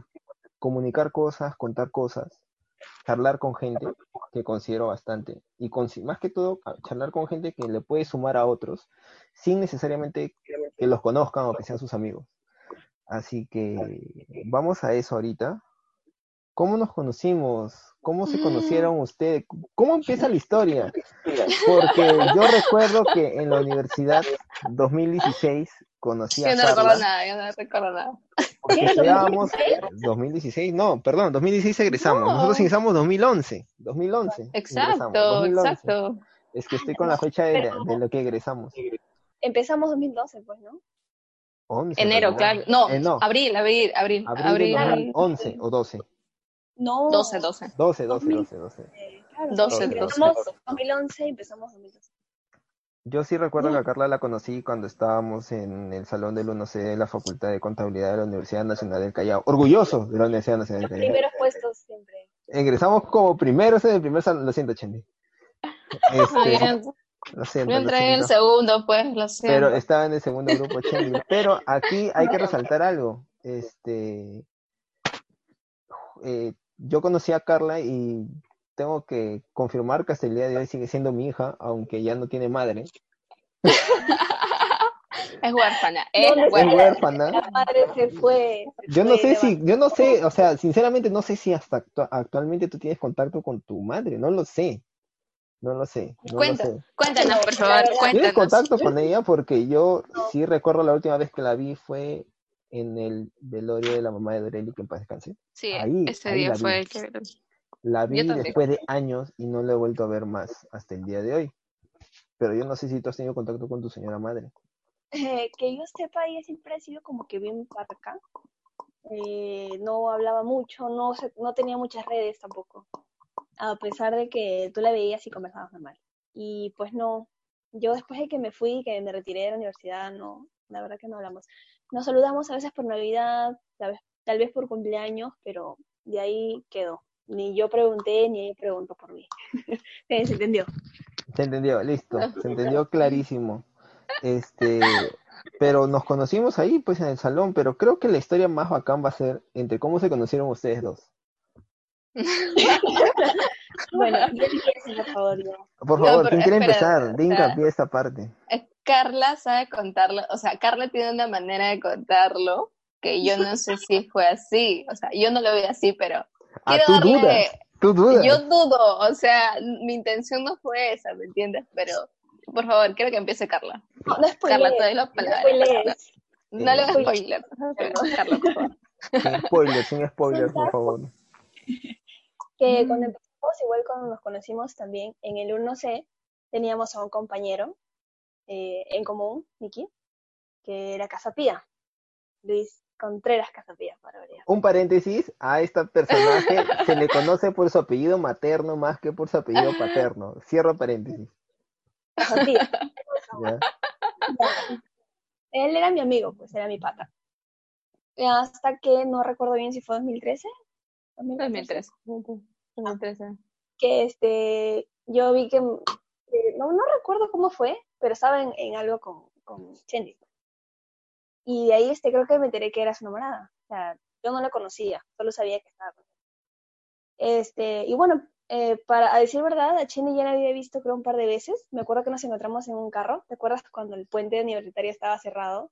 Comunicar cosas, contar cosas, charlar con gente que considero bastante y con, más que todo charlar con gente que le puede sumar a otros sin necesariamente que los conozcan o que sean sus amigos. Así que vamos a eso ahorita. ¿Cómo nos conocimos? ¿Cómo se conocieron mm. ustedes? ¿Cómo empieza la historia? Porque yo recuerdo que en la universidad 2016 conocí a Yo no recuerdo nada, yo no recuerdo nada. Porque estudiábamos 2016, no, perdón, 2016 egresamos. Nosotros ingresamos 2011, 2011. Exacto, exacto. Es que estoy con la fecha de, de lo que egresamos. Empezamos 2012, pues, ¿no? Enero, claro. No, eh, no, abril, abril, abril. Abril, abril. 11 o 12. No. 12, 12. 12, 12, 12, 12. claro, 12, 12. Empezamos 2011 y empezamos 2012. Yo sí recuerdo que a Carla la conocí cuando estábamos en el salón del 1C de la Facultad de Contabilidad de la Universidad Nacional del Callao. Orgulloso de la Universidad Nacional del Callao. Primeros puestos siempre. Ingresamos como primeros en el primer salón, lo siento, Chendi. Este, lo siento, Yo entré en el segundo, pues, lo siento. Pero estaba en el segundo grupo, Chendi. Pero aquí hay que resaltar algo. Este, eh, yo conocí a Carla y tengo que confirmar que hasta el día de hoy sigue siendo mi hija, aunque ya no tiene madre. es huérfana, es, huérfana. La madre se fue. yo no sé si, yo no sé, o sea, sinceramente no sé si hasta actualmente tú tienes contacto con tu madre, no lo sé. No lo sé. No Cuéntanos, por favor, cuéntanos. ¿Tienes contacto con ella? Porque yo sí recuerdo la última vez que la vi fue en el velorio de la mamá de Dorelli, que en paz descanse. Sí, ese día fue el que... La vi después de años y no la he vuelto a ver más hasta el día de hoy. Pero yo no sé si tú has tenido contacto con tu señora madre. Eh, que yo sepa, ella siempre ha sido como que bien parca. Eh, no hablaba mucho, no, no tenía muchas redes tampoco. A pesar de que tú la veías y conversabas normal. Y pues no, yo después de que me fui, que me retiré de la universidad, no, la verdad que no hablamos. Nos saludamos a veces por Navidad, tal vez, tal vez por cumpleaños, pero de ahí quedó ni yo pregunté, ni ella preguntó por mí. se entendió. Se entendió, listo, se entendió clarísimo. Este, pero nos conocimos ahí, pues en el salón, pero creo que la historia más bacán va a ser entre cómo se conocieron ustedes dos. bueno, por favor. Por favor, ¿quién quiere empezar? De hincapié esta parte. Carla sabe contarlo, o sea, Carla tiene una manera de contarlo que yo no sé si fue así, o sea, yo no lo veo así, pero Ah, tú dudas, tú dudas. Yo dudo, o sea, mi intención no fue esa, ¿me entiendes? Pero, por favor, quiero que empiece Carla. No, no Carla, te doy la palabra. No, no le hagas spoiler. Carla, por favor. Sin spoiler, sin spoiler, por favor. Que cuando empezamos, igual cuando nos conocimos también, en el 1C teníamos a un compañero eh, en común, Miki, que era Casapía, Luis Contreras Casapías, para variar. Un paréntesis, a esta personaje se le conoce por su apellido materno más que por su apellido paterno. Cierro paréntesis. Casapías. Él era mi amigo, pues era mi pata. Hasta que no recuerdo bien si fue 2013. 2013. 2013. Que este, yo vi que, no, no recuerdo cómo fue, pero estaba en, algo con, con Chendi. Y de ahí este, creo que me enteré que era su enamorada. O sea, yo no la conocía, solo sabía que estaba con él. Este, y bueno, eh, para decir verdad, a Chini ya la había visto creo un par de veces. Me acuerdo que nos encontramos en un carro. ¿Te acuerdas cuando el puente universitario estaba cerrado?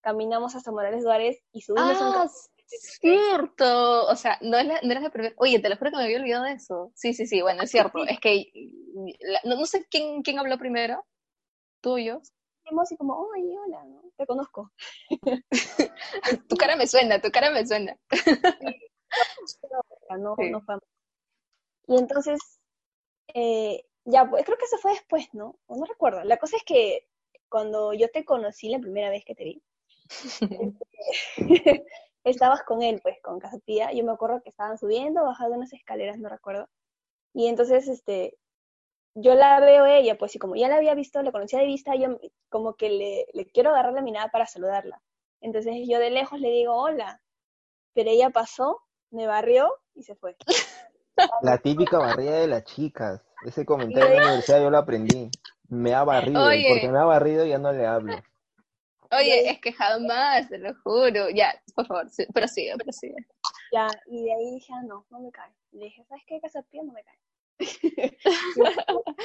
Caminamos hasta Morales Duárez y subimos ah, un carro. cierto. O sea, no, es la, no eras la primera. Oye, te lo juro que me había olvidado de eso. Sí, sí, sí, bueno, es cierto. es que no, no, sé quién, quién habló primero. Tú y como, oye, hola, ¿no? te conozco. tu cara me suena, tu cara me suena. no, no fue. Y entonces, eh, ya, pues creo que eso fue después, ¿no? O no recuerdo. La cosa es que cuando yo te conocí la primera vez que te vi, estabas con él, pues, con Casatía. Yo me acuerdo que estaban subiendo, bajando unas escaleras, no recuerdo. Y entonces, este, yo la veo ella, pues, y como ya la había visto, la conocía de vista, yo como que le, le quiero agarrar la mirada para saludarla. Entonces yo de lejos le digo, hola. Pero ella pasó, me barrió y se fue. La típica barrida de las chicas. Ese comentario en la universidad yo lo aprendí. Me ha barrido, y porque me ha barrido ya no le hablo. Oye, es que jamás, te lo juro. Ya, por favor, prosigue, prosigue. Ya, y de ahí dije, ah, no, no me cae. Le dije, ¿sabes qué? Casa pie no me cae.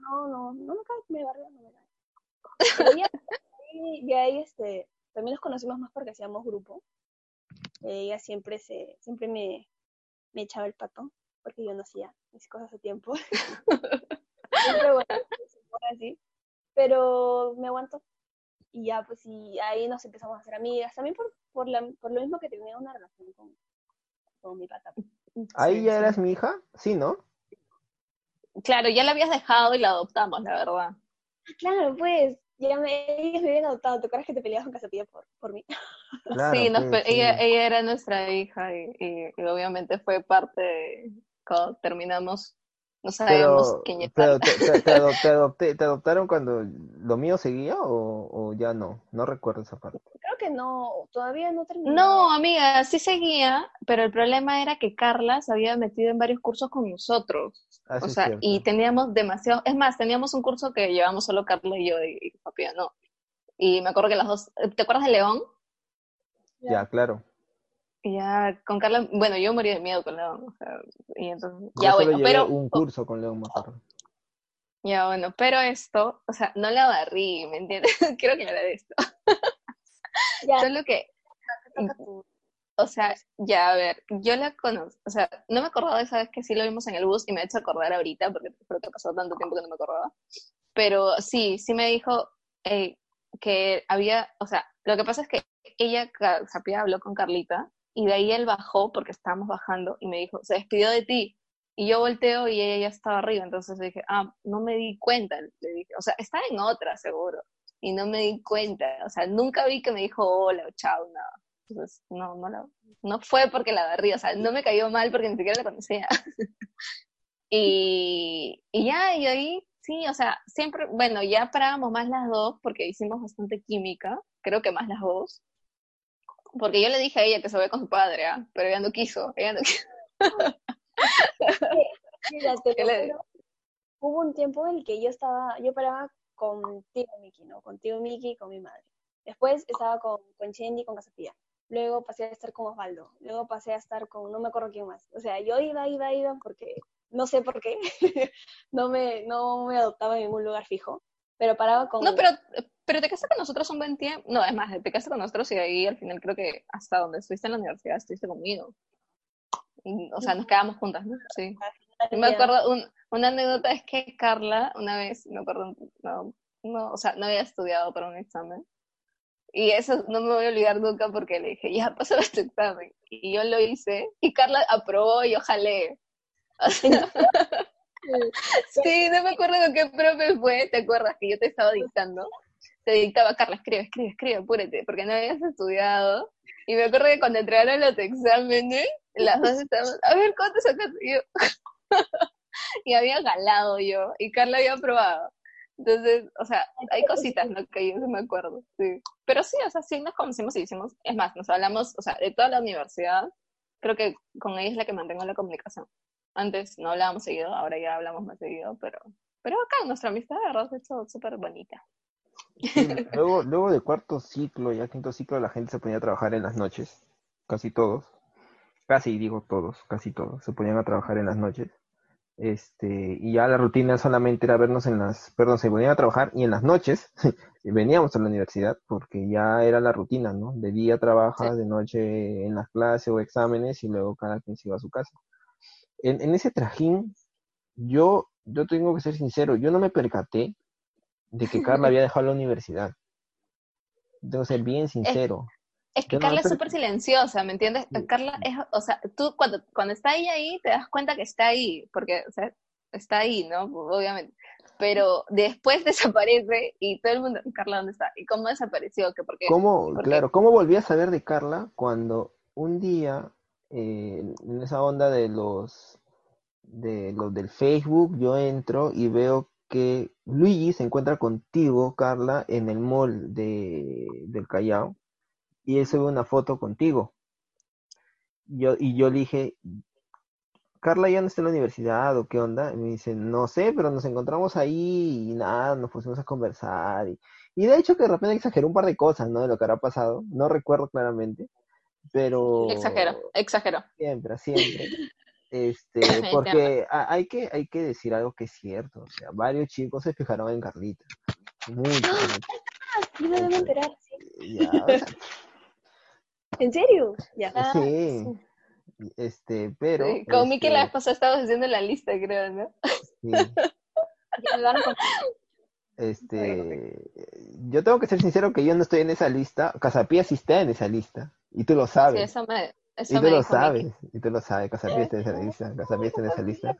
no, no, no me cae, me barrió, no me cae. Y ahí, este, también nos conocimos más porque hacíamos grupo. Ella siempre se, siempre me, me echaba el pato porque yo no hacía mis cosas a tiempo. Siempre bueno, así. Pero me aguantó. Y ya, pues, y ahí nos empezamos a hacer amigas. También por, por, la, por lo mismo que tenía una relación con, con mi pata. ¿Ahí ya eras mi hija? Sí, ¿no? Claro, ya la habías dejado y la adoptamos, la verdad. Claro, pues, ya me, ellos me habían adoptado. ¿Te acuerdas que te peleabas con Casapilla por, por mí? sí, pues, Ella, ella era nuestra hija y, y, obviamente fue parte de, cuando terminamos, no sabemos quién Pero te, te, te, te, adoptaron cuando lo mío seguía o, o, ya no? No recuerdo esa parte. Creo que no, todavía no terminó. No, amiga, sí seguía, pero el problema era que Carla se había metido en varios cursos con nosotros. Ah, o sea, y teníamos demasiado, es más, teníamos un curso que llevamos solo Carla y yo y, y papi, no. Y me acuerdo que las dos, ¿te acuerdas de León? Ya, claro. Ya con Carla, bueno, yo morí de miedo con León, o sea, y entonces, ya bueno, pero... un curso con León, más Ya bueno, pero esto, o sea, no la barrí, ¿me entiendes? Quiero que de esto. ya. Solo que, o sea, ya a ver, yo la conozco, o sea, no me acordaba de esa vez que sí lo vimos en el bus y me ha hecho acordar ahorita, porque creo que ha pasado tanto tiempo que no me acordaba, pero sí, sí me dijo eh, que había, o sea, lo que pasa es que ella, Sapia, habló con Carlita y de ahí él bajó, porque estábamos bajando, y me dijo, se despidió de ti. Y yo volteo y ella ya estaba arriba, entonces dije, ah, no me di cuenta, le dije, o sea, está en otra seguro, y no me di cuenta, o sea, nunca vi que me dijo hola o chao, nada. Entonces, no, no, no fue porque la barrí, o sea, no me cayó mal porque ni siquiera la conocía. y, y ya, y ahí, sí, o sea, siempre, bueno, ya parábamos más las dos porque hicimos bastante química, creo que más las dos, porque yo le dije a ella que se ve con su padre, ¿ah? pero ella no quiso. Ella no quiso. hubo un tiempo en el que yo estaba, yo paraba contigo, Miki, ¿no? Contigo, Miki, y con mi madre. Después estaba con, con Chendi y con Casapía. Luego pasé a estar con Osvaldo. Luego pasé a estar con, no me acuerdo quién más. O sea, yo iba, iba, iba porque, no sé por qué, no, me, no me adoptaba en ningún lugar fijo. Pero paraba con... No, pero pero te casaste con nosotros un buen tiempo. No, es más, te casaste con nosotros y ahí al final creo que hasta donde estuviste en la universidad estuviste conmigo. o sea, nos quedamos juntas, ¿no? Sí. Me acuerdo, una anécdota es que Carla, una vez, me acuerdo, no, no, o sea, no había estudiado para un examen. Y eso no me voy a olvidar nunca porque le dije, ya, pasa este examen. Y yo lo hice y Carla aprobó y yo jalé. sí, no me acuerdo con qué profe fue, ¿te acuerdas que yo te estaba dictando? te dictaba, Carla, escribe, escribe, escribe, apúrate, porque no habías estudiado. Y me acuerdo que cuando entregaron los exámenes, las dos estábamos, a ver, ¿cuánto sacaste? Y yo, y había galado yo, y Carla había aprobado. Entonces, o sea, hay cositas, ¿no? Que yo no me acuerdo, sí. Pero sí, o sea, sí nos conocimos y hicimos, es más, nos hablamos, o sea, de toda la universidad, creo que con ella es la que mantengo la comunicación. Antes no hablábamos seguido, ahora ya hablamos más seguido, pero, pero acá nuestra amistad, de verdad, es súper bonita luego, luego de cuarto ciclo, ya quinto ciclo, la gente se ponía a trabajar en las noches, casi todos, casi digo todos, casi todos, se ponían a trabajar en las noches. Este, y ya la rutina solamente era vernos en las, perdón, se ponían a trabajar y en las noches veníamos a la universidad porque ya era la rutina, ¿no? De día trabaja, de noche en las clases o exámenes y luego cada quien se iba a su casa. En, en ese trajín, yo, yo tengo que ser sincero, yo no me percaté de que Carla había dejado la universidad. Tengo que ser bien sincero. Es, que Carla es súper silenciosa, ¿me entiendes? Carla es, o sea, tú cuando, cuando está ella ahí, te das cuenta que está ahí, porque, o sea, está ahí, ¿no? Obviamente. Pero después desaparece y todo el mundo, Carla, ¿dónde está? ¿Y cómo desapareció? ¿Qué, por qué? ¿Cómo, claro, ¿cómo volví a saber de Carla cuando un día, eh, en esa onda de los, de los del Facebook, yo entro y veo que Luigi se encuentra contigo, Carla, en el mall de, del Callao y él sube una foto contigo. Yo, y yo le dije, Carla ya no está en la universidad o qué onda. Y me dice, no sé, pero nos encontramos ahí y nada, nos pusimos a conversar. Y, y de hecho que de repente exageró un par de cosas, ¿no? De lo que habrá pasado. No recuerdo claramente, pero... Exagero, exagero. Siempre, siempre. Este, porque hay que, hay que decir algo que es cierto. O sea, varios chicos se fijaron en Carlita. Muchos. Sí, me debo enterar, sí. Ya, ¿En serio? Ya. Sí. Este, pero. Sí, con Miki la vez pasada estábamos haciendo la lista, creo, ¿no? Sí. este. Yo tengo que ser sincero que yo no estoy en esa lista. Casapía sí está en esa lista. Y tú lo sabes. Sí, eso me. Eso y tú lo sabes, y tú lo sabes, Casapía está en esa lista, Casapía está en esa lista.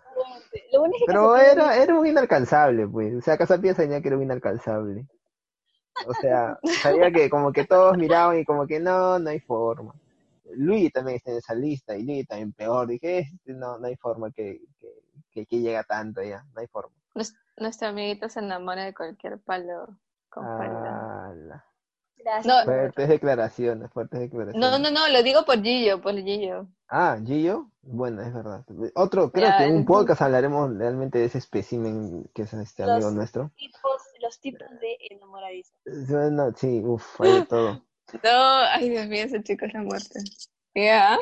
Pero era, era un inalcanzable, pues, o sea, Casapía sabía que era un inalcanzable. O sea, sabía que como que todos miraban y como que no, no hay forma. Luis también está en esa lista y Luis también peor. Dije, este, no, no hay forma que, que, que, llegue a tanto ya, no hay forma. Nuestro amiguito se enamora de cualquier palo. Con no, fuertes declaraciones, fuertes declaraciones. No, no, no, lo digo por Gillo, por Gillo. Ah, Gillo, bueno, es verdad. Otro, creo que en un podcast hablaremos realmente de ese espécimen que es este amigo nuestro. Tipos, los tipos de enamoradizo. sí, uff, hay de todo. No, ay Dios mío, ese chico es la muerte. Ya.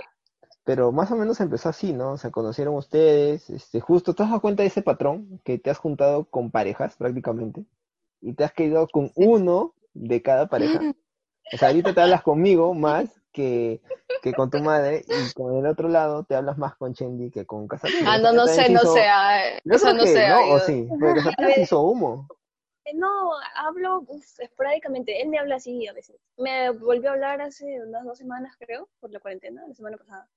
Pero más o menos empezó así, ¿no? Se conocieron ustedes, este, justo, ¿te has dado cuenta de ese patrón? Que te has juntado con parejas prácticamente y te has quedado con uno de cada pareja. O sea, ahorita te hablas conmigo más que, que con tu madre y con el otro lado te hablas más con Chendi que con Casapia. Ah, no, no sé, no sé. Eso no sé. ¿no? ¿O sí? Porque hizo humo. No, hablo esporádicamente. Él me habla así a veces. Me volvió a hablar hace unas dos semanas, creo, por la cuarentena, la semana pasada.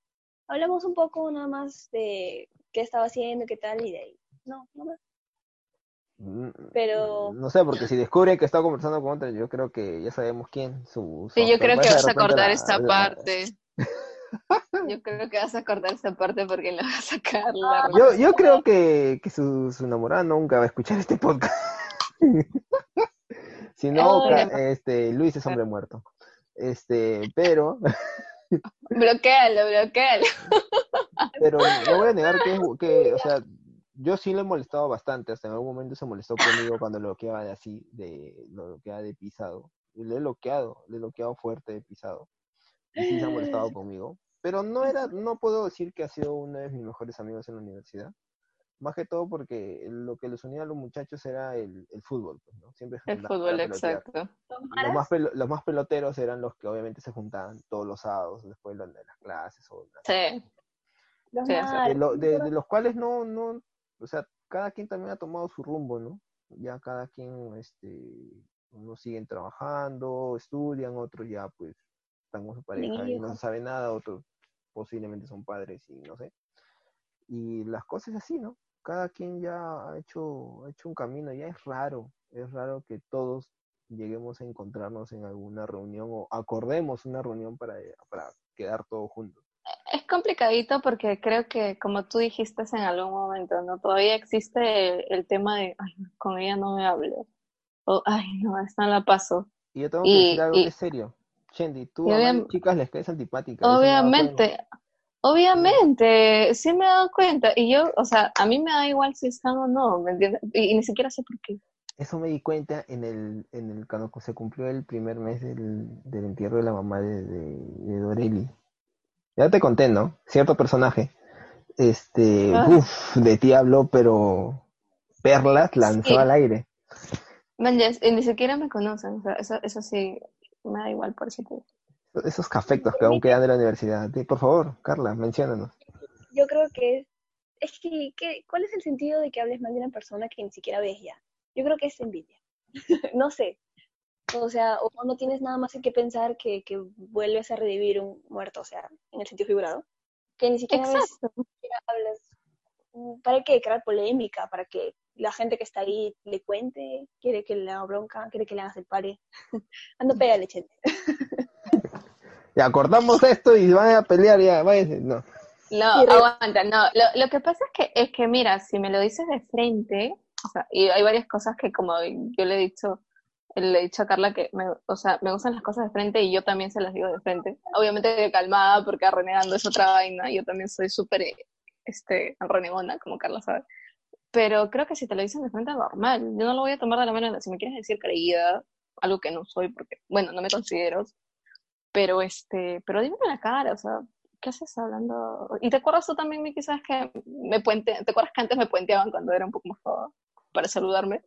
Hablamos un poco nada más de qué estaba haciendo, qué tal, y de ahí. No, no más. Pero. No sé, porque si descubre que está conversando con otra, yo creo que ya sabemos quién. Su, sí, yo creo que vas a cortar esta parte. Yo creo que vas a cortar esta parte porque la vas a sacar. yo, yo creo que, que su, su enamorada nunca va a escuchar este podcast. si no, este, Luis es hombre muerto. Este, pero. bloquealo, bloquealo. pero no voy a negar que, que, o sea, yo sí le he molestado bastante. Hasta en algún momento se molestó conmigo cuando lo bloqueaba de así, de lo bloqueaba de pisado. Y le he bloqueado, le he bloqueado fuerte de pisado. Y sí se ha molestado conmigo. Pero no era, no puedo decir que ha sido uno de mis mejores amigos en la universidad. Más que todo porque lo que les unía a los muchachos era el, el fútbol, pues, ¿no? Siempre el fútbol, exacto. Los más, los más peloteros eran los que obviamente se juntaban todos los sábados después de las clases. O sí. de, los cuales no, no, o sea, cada quien también ha tomado su rumbo, ¿no? Ya cada quien, este, unos siguen trabajando, estudian, otros ya pues están con su pareja y no se sabe nada, otros posiblemente son padres y no sé. Y las cosas así, ¿no? cada quien ya ha hecho, ha hecho un camino, ya es raro, es raro que todos lleguemos a encontrarnos en alguna reunión o acordemos una reunión para, para quedar todos juntos. Es complicadito porque creo que, como tú dijiste en algún momento, ¿no? Todavía existe el, tema de, ay, con ella no me hablo, o, ay, no, esta la paso. Y yo tengo que decir algo de serio. Tú a las chicas les caes antipática. Obviamente, Obviamente, sí me he dado cuenta. Y yo, o sea, a mí me da igual si están o no, ¿me entiendes? Y, ni siquiera sé por qué. Eso me di cuenta en el, en el cuando se cumplió el primer mes del, del entierro de la mamá de, de, Dorelli. Ya te conté, ¿no? Cierto personaje. Este, ah. uff, de ti habló, pero perlas lanzó al aire. Man, ni siquiera me conocen, o sea, eso, eso sí me da igual por si te esos cafectos que aún quedan de la universidad. Por favor, Carla, menciónanos. Yo creo que es, es que, ¿cuál es el sentido de que hables mal de una persona que ni siquiera ves ya? Yo creo que es envidia. no sé. O sea, o no tienes nada más que pensar que, que vuelves a revivir un muerto, o sea, en el sentido figurado. Que ni siquiera, ves, ni siquiera hablas. ¿Para qué crear polémica? ¿Para que la gente que está ahí le cuente? ¿Quiere que le haga bronca? ¿Quiere que le hagas el pare? Ando, pégale, chete. ya, cortamos esto y van a pelear, ya, váyanse. No. No, aguanta, no. Lo, lo, que pasa es que, es que, mira, si me lo dices de frente, o sea, y hay varias cosas que como yo le he dicho, le he dicho a Carla que, me, o sea, me gustan las cosas de frente y yo también se las digo de frente. Obviamente calmada porque renegando es otra vaina, yo también soy súper, este, renegona, como Carla sabe. Pero creo que si te lo dicen de frente es normal. Yo no lo voy a tomar de la mano. Si me quieres decir creída, algo que no soy, porque, bueno, no me considero. Pero, este, pero dime la cara, o sea, ¿qué haces hablando? Y te acuerdas tú también, Miki, sabes que me puente, ¿te acuerdas que antes me puenteaban cuando era un poco más joven para saludarme?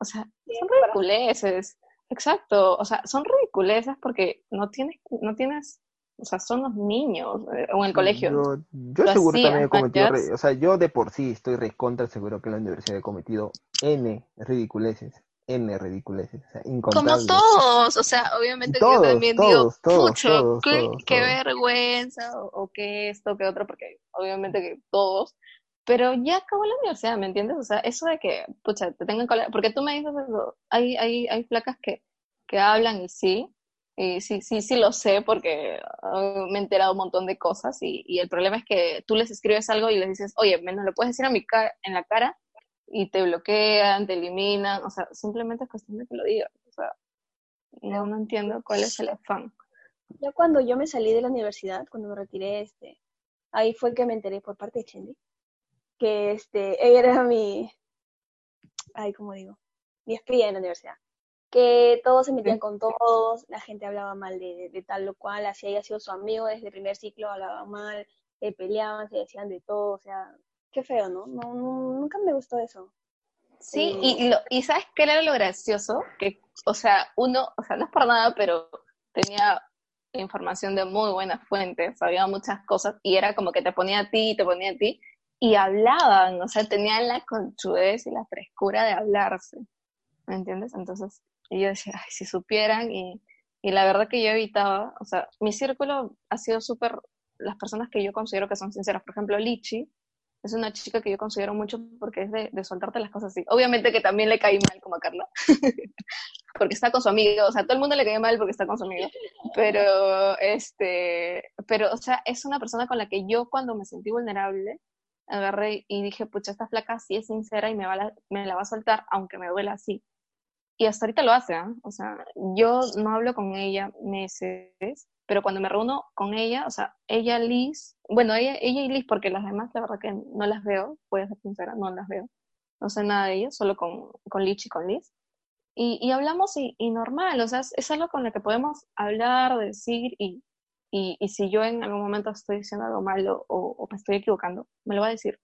O sea, son ridiculeces. Exacto, o sea, son ridiculeces porque no tienes, no tienes, o sea, son los niños eh, o en el colegio. Yo, yo seguro también he cometido, o sea, yo de por sí estoy recontra seguro que en la universidad he cometido N ridiculeces. N ridiculeces, o sea, Como todos, o sea, obviamente yo también digo, mucho, qué, vergüenza, o, o qué esto, qué otro, porque obviamente que todos, pero ya acabó la universidad, ¿me entiendes? O sea, eso de que, pucha, te tengan porque tú me dices eso, hay, hay, hay placas que, que hablan y sí, y sí, sí, sí lo sé porque ah, me he enterado un montón de cosas y, y, el problema es que tú les escribes algo y les dices, oye, ¿me no lo puedes decir a mi en la cara? Y te bloquean, te eliminan, o sea, simplemente es cuestión de que lo digas, o sea, no, no entiendo cuál es el afán. Ya cuando yo me salí de la universidad, cuando me retiré, este, ahí fue que me enteré por parte de Chendi, que este, ella era mi, ay, ¿cómo digo? Mi espía en la universidad. Que todos se metían con todos, la gente hablaba mal de, de, tal o cual, así haya sido su amigo desde el primer ciclo, hablaba mal, se peleaban, se decían de todo, o sea, qué feo, ¿no? no, nunca me gustó eso. Sí, eh, y, lo, y ¿sabes qué era lo gracioso? Que, o sea, uno, o sea, no es por nada, pero tenía información de muy buenas fuentes, sabía muchas cosas, y era como que te ponía a ti, te ponía a ti, y hablaban, o sea, tenían la conchudez y la frescura de hablarse, ¿me entiendes? Entonces, yo decía, ay, si supieran, y, y la verdad que yo evitaba, o sea, mi círculo ha sido súper, las personas que yo considero que son sinceras, por ejemplo, Lichi, es una chica que yo considero mucho porque es de, de, soltarte las cosas así. Obviamente que también le caí mal como a Carla, porque está con su amigo, o sea, todo el mundo le cae mal porque está con su amigo, pero, este, pero, o sea, es una persona con la que yo cuando me sentí vulnerable, agarré y dije, pucha, esta flaca sí es sincera y me, va la, me la va a soltar, aunque me duela así. Y hasta ahorita lo hace, ¿eh? O sea, yo no hablo con ella meses, pero cuando me reúno con ella, o sea, ella, Liz, bueno, ella, ella y Liz, porque las demás, la verdad que no las veo, voy a ser sincera, no las veo. No sé nada de ellas, solo con, con Liz y con Liz. Y, y hablamos y, y, normal, o sea, es, es, algo con lo que podemos hablar, decir y, y, y, si yo en algún momento estoy diciendo algo malo o, o, me estoy equivocando, me lo va a decir.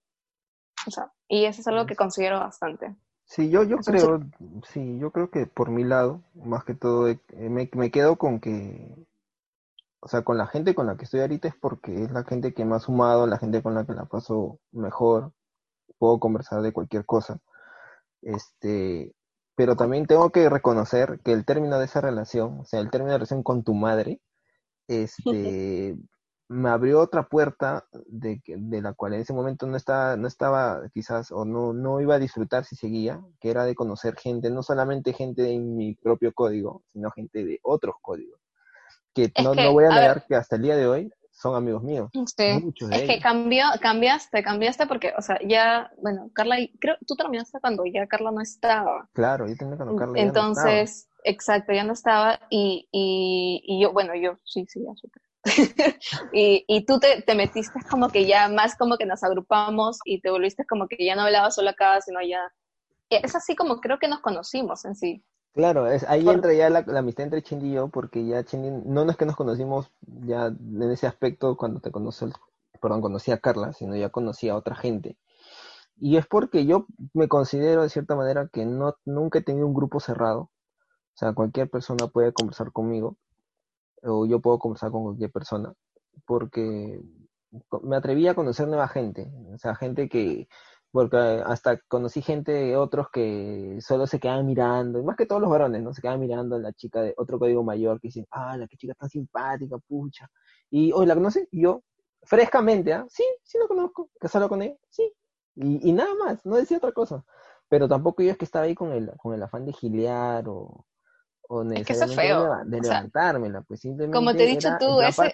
O sea, y eso es algo que considero bastante. Sí, yo, yo creo, sí, yo creo que por mi lado, más que todo, eh, me, me quedo con que, o sea, con la gente con la que estoy ahorita es porque es la gente que me ha sumado, la gente con la que la paso mejor, puedo conversar de cualquier cosa. Este, pero también tengo que reconocer que el término de esa relación, o sea, el término de relación con tu madre, este, me abrió otra puerta de, de la cual en ese momento no estaba, no estaba quizás o no, no iba a disfrutar si seguía, que era de conocer gente, no solamente gente en mi propio código, sino gente de otros códigos. Que, no, que no, voy a negar que hasta el día de hoy son amigos míos. Sí. es que cambió, cambiaste, cambiaste porque, o sea, ya, bueno, Carla, creo, tú terminaste cuando ya Carla no estaba. Claro, yo terminé cuando Carla Entonces, exacto, ya no estaba y, y, y yo, bueno, yo sí, sí, ya supe. y, y tú te, te, metiste como que ya más como que nos agrupamos y te volviste como que ya no hablabas solo acá, sino ya... Es así como creo que nos conocimos en sí. Claro, es, ahí Por... entra ya la, la, amistad entre Chindy y yo, porque ya Chindy, no, no es que nos conocimos ya en ese aspecto cuando te conocí, perdón, conocí a Carla, sino ya conocí a otra gente. Y es porque yo me considero de cierta manera que no, nunca he tenido un grupo cerrado. O sea, cualquier persona puede conversar conmigo o yo puedo conversar con cualquier persona, porque me atreví a conocer nueva gente, o sea, gente que, porque hasta conocí gente, otros que solo se quedan mirando, y más que todos los varones, ¿no? Se quedan mirando a la chica de otro código mayor que dicen, ah, la chica tan simpática, pucha. Y hoy la conoce, y yo, frescamente, ¿ah? Sí, sí la conozco, casado con ella, sí. Y, y, nada más, no decía otra cosa. Pero tampoco yo es que estaba ahí con el, con el afán de gilear o, o necesariamente de, levantármela, pues simplemente. Como te he dicho tú, ese.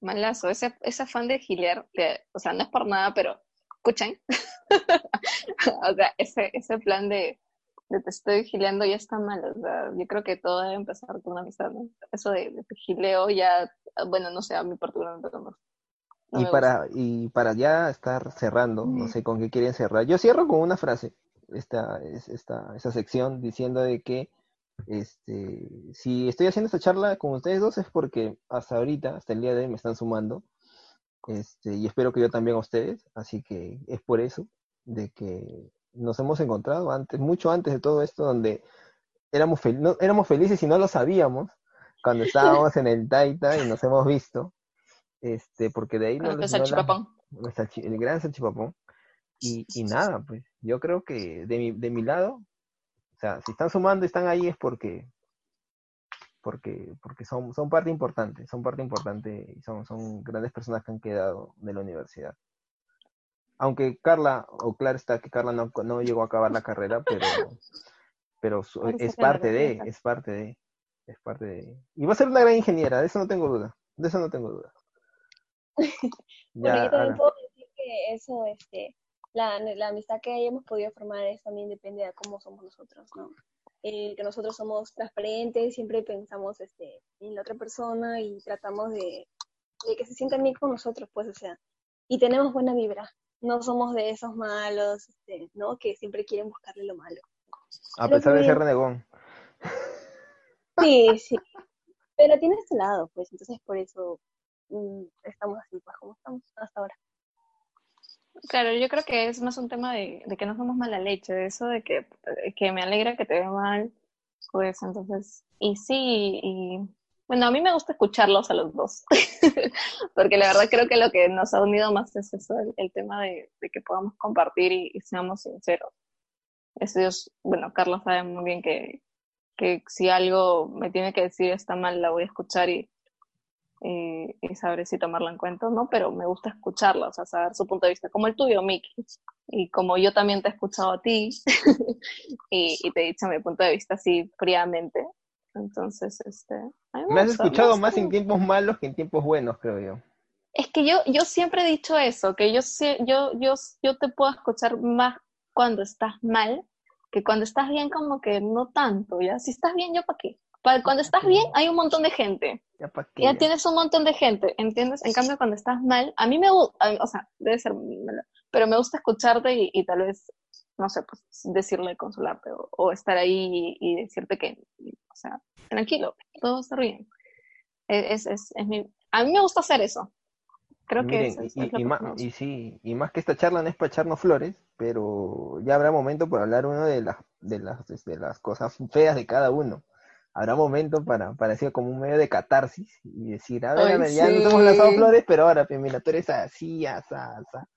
Malazo, ese, ese afán de gilear, que, o sea, no es por nada, pero escuchen. o sea, ese, ese plan de, de, te estoy gileando ya está mal. O sea, yo creo que todo debe empezar con una amistad. ¿no? Eso de, de gileo ya, bueno, no sé, a mí particularmente no, y para, y para ya estar cerrando, no sé con qué quieren cerrar. Yo cierro con una frase, esta, esta, esta sección, diciendo de que este, si estoy haciendo esta charla con ustedes dos es porque hasta ahorita, hasta el día de hoy, me están sumando. Este, y espero que yo también a ustedes, así que es por eso de que nos hemos encontrado antes, mucho antes de todo esto, donde éramos, no, éramos felices y no lo sabíamos, cuando estábamos en el Taita y nos hemos visto, este, porque de ahí el gran salchipapón. Y, y nada, pues yo creo que de mi, de mi lado, o sea, si están sumando y están ahí es porque porque, porque son, son parte importante, son parte importante y son, son grandes personas que han quedado de la universidad. Aunque Carla, o claro está que Carla no, no llegó a acabar la carrera, pero, pero es parte de, es parte de, es parte de. Y va a ser una gran ingeniera, de eso no tengo duda, de eso no tengo duda. ya, yo también puedo decir que eso, este, la, la amistad que hayamos podido formar es también depende de cómo somos nosotros, ¿no? Eh, que nosotros somos transparentes, siempre pensamos este, en la otra persona y tratamos de, de, que se sientan bien con nosotros, pues, o sea, y tenemos buena vibra, no somos de esos malos, este, ¿no? Que siempre quieren buscarle lo malo. A pesar de ser renegón. Sí, sí, pero tiene este lado, pues, entonces por eso mm, estamos así, pues, como estamos hasta ahora. Claro, yo creo que es más un tema de, que no somos mala leche, de eso de que, que me alegra que te vea mal, pues entonces, y sí, y bueno, a mí me gusta escucharlos a los dos, porque la verdad creo que lo que nos ha unido más es eso, el, tema de, que podamos compartir y, seamos sinceros. Eso Dios, bueno, Carlos sabe muy bien que, que si algo me tiene que decir está mal, la voy a escuchar y, y, saber si tomarla en cuenta no, pero me gusta escucharla, o sea, saber su punto de vista, como el tuyo, Miki, y como yo también te he escuchado a ti y, te he dicho mi punto de vista así fríamente. Entonces, este... Me, has escuchado más en tiempos malos que en tiempos buenos, creo yo. Es que yo, yo siempre he dicho eso, que yo, yo, yo, yo te puedo escuchar más cuando estás mal que cuando estás bien como que no tanto, ¿ya? Si estás bien, ¿yo para qué? Cuando estás bien, hay un montón de gente. Ya, tienes un montón de gente, ¿entiendes? En cambio, cuando estás mal, a mí me gusta, o sea, debe ser, pero me gusta escucharte y, tal vez, no sé, pues decirle, consolarte o, estar ahí y, decirte que, o sea, tranquilo, todo estar bien. E, es, es, es mi, a mí me gusta hacer eso. Creo que es, y, más, y sí, y más que esta charla no es para echarnos flores, pero ya habrá momento para hablar uno de las, de las, de las cosas feas de cada uno habrá momento para, para decir como un medio de catarsis y decir, a ver, ya nos hemos lanzado flores, pero ahora, pues, mira, tú eres así, asa, asa.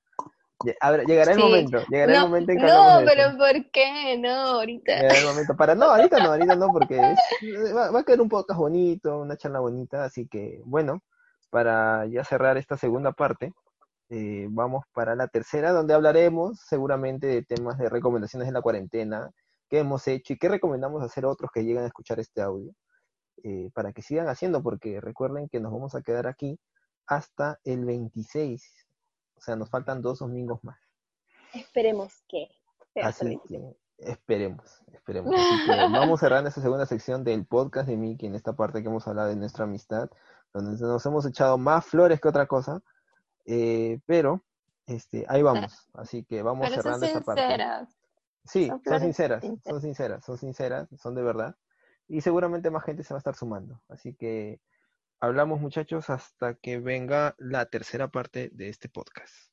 Llegará el momento, llegará el momento en que No, pero ¿por qué? No, ahorita. Llegará el momento para, no, ahorita no, ahorita no, porque va, a quedar un podcast bonito, una charla bonita, así que, bueno, para ya cerrar esta segunda parte, eh, vamos para la tercera, donde hablaremos seguramente de temas de recomendaciones en la cuarentena, qué hemos hecho y qué recomendamos hacer a otros que lleguen a escuchar este audio, eh, para que sigan haciendo, porque recuerden que nos vamos a quedar aquí hasta el 26, o sea, nos faltan dos domingos más. Esperemos que. Así que esperemos, esperemos. vamos cerrando esta segunda sección del podcast de Miki en esta parte que hemos hablado de nuestra amistad, donde nos hemos echado más flores que otra cosa, eh, pero este, ahí vamos. Así que vamos cerrando esta parte. Sí, son, sinceras, son sinceras, son sinceras, son de verdad. Y seguramente más gente se va a estar sumando. Así que hablamos muchachos hasta que venga la tercera parte de este podcast.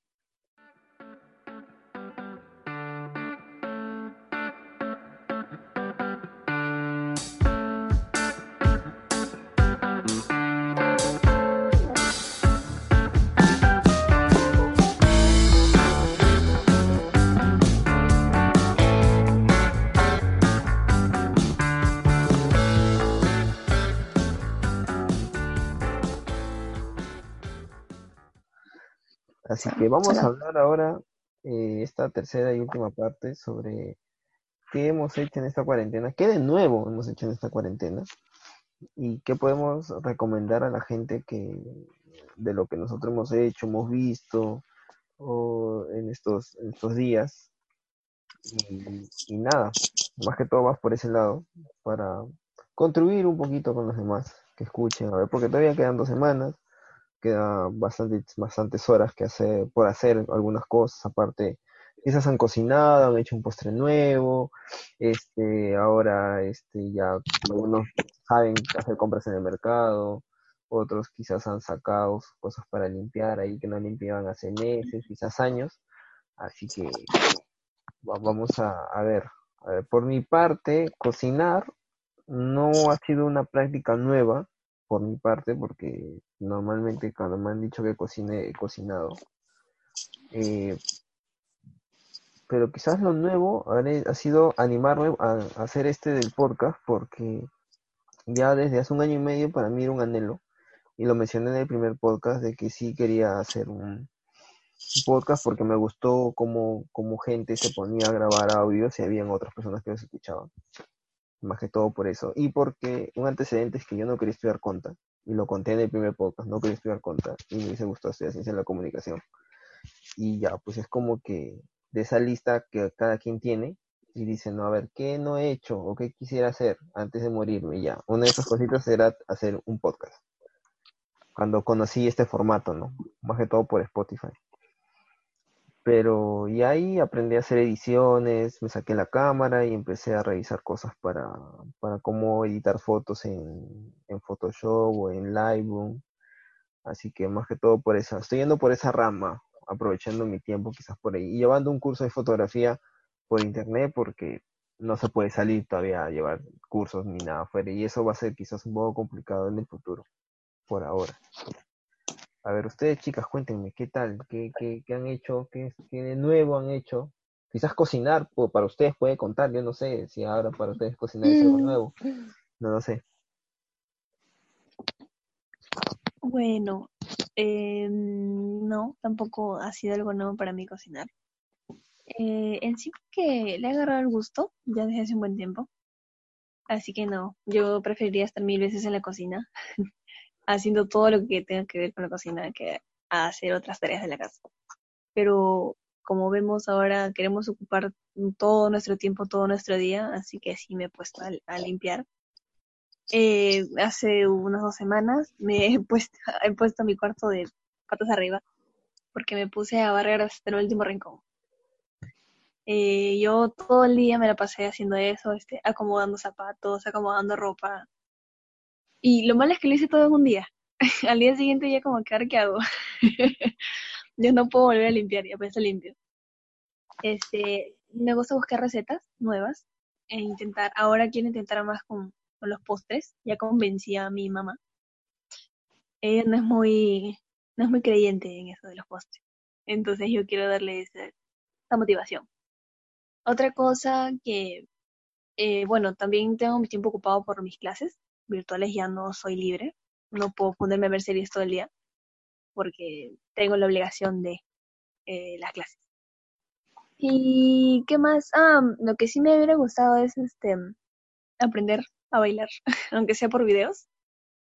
Así que vamos a hablar ahora, eh, esta tercera y última parte, sobre qué hemos hecho en esta cuarentena, qué de nuevo hemos hecho en esta cuarentena y qué podemos recomendar a la gente que de lo que nosotros hemos hecho, hemos visto o en estos, en estos días. Y, y nada, más que todo vas por ese lado para contribuir un poquito con los demás que escuchen, a ver, porque todavía quedan dos semanas, queda bastante, bastantes horas que hacer, por hacer algunas cosas, aparte, quizás han cocinado, han hecho un postre nuevo, este, ahora este, ya algunos saben hacer compras en el mercado, otros quizás han sacado cosas para limpiar ahí que no limpiaban hace meses, quizás años, así que vamos a. A ver, por mi parte, cocinar no ha sido una práctica nueva por mi parte, porque normalmente cuando me han dicho que cocine, he cocinado. Eh, pero quizás lo nuevo ha sido animarme a, hacer este del podcast, porque ya desde hace un año y medio para mí era un anhelo, y lo mencioné en el primer podcast de que sí quería hacer un, podcast porque me gustó cómo, cómo gente se ponía a grabar audios y habían otras personas que los escuchaban más que todo por eso. Y porque un antecedente es que yo no quería estudiar conta, y lo conté en el primer podcast, no quería estudiar conta, y me hubiese gustado estudiar ciencia de la comunicación. Y ya, pues es como que de esa lista que cada quien tiene, y dice, no, a ver, ¿qué no he hecho o qué quisiera hacer antes de morirme? ya, una de esas cositas era hacer un podcast. Cuando conocí este formato, ¿no? Más que todo por Spotify pero y ahí aprendí a hacer ediciones, me saqué la cámara y empecé a revisar cosas para, para cómo editar fotos en, en Photoshop o en Lightroom. Así que más que todo por eso, estoy yendo por esa rama, aprovechando mi tiempo quizás por ahí, y llevando un curso de fotografía por internet porque no se puede salir todavía a llevar cursos ni nada afuera, y eso va a ser quizás un poco complicado en el futuro, por ahora. A ver, ustedes chicas, cuéntenme, ¿qué tal? ¿Qué, qué, qué han hecho? ¿Qué, ¿Qué, de nuevo han hecho? Quizás cocinar, para ustedes puede contar, yo no sé si ahora para ustedes cocinar es algo nuevo, no lo sé. Bueno, eh, no, tampoco ha sido algo nuevo para mí cocinar. Eh, en sí que le he agarrado el gusto ya desde hace un buen tiempo. Así que no, yo preferiría estar mil veces en la cocina haciendo todo lo que tenga que ver con la cocina que hacer otras tareas de la casa. Pero como vemos ahora, queremos ocupar todo nuestro tiempo, todo nuestro día, así que sí me he puesto a, limpiar. Eh, hace unas dos semanas me he puesto, he puesto mi cuarto de patas arriba porque me puse a barrer hasta el último rincón. Eh, yo todo el día me la pasé haciendo eso, este, acomodando zapatos, acomodando ropa, y lo malo es que lo hice todo en un día. Al día siguiente ya como que, ¿qué hago? Yo no puedo volver a limpiar, ya pensé limpio. Este, me gusta buscar recetas nuevas e intentar, ahora quiero intentar más con, los postres, ya convencí a mi mamá. Ella no es muy, no es muy creyente en eso de los postres. Entonces yo quiero darle esa, motivación. Otra cosa que, eh, bueno, también tengo mi tiempo ocupado por mis clases virtuales ya no soy libre, no puedo ponerme a ver series todo el día porque tengo la obligación de eh, las clases. ¿Y qué más? Ah, lo que sí me hubiera gustado es este aprender a bailar, aunque sea por videos,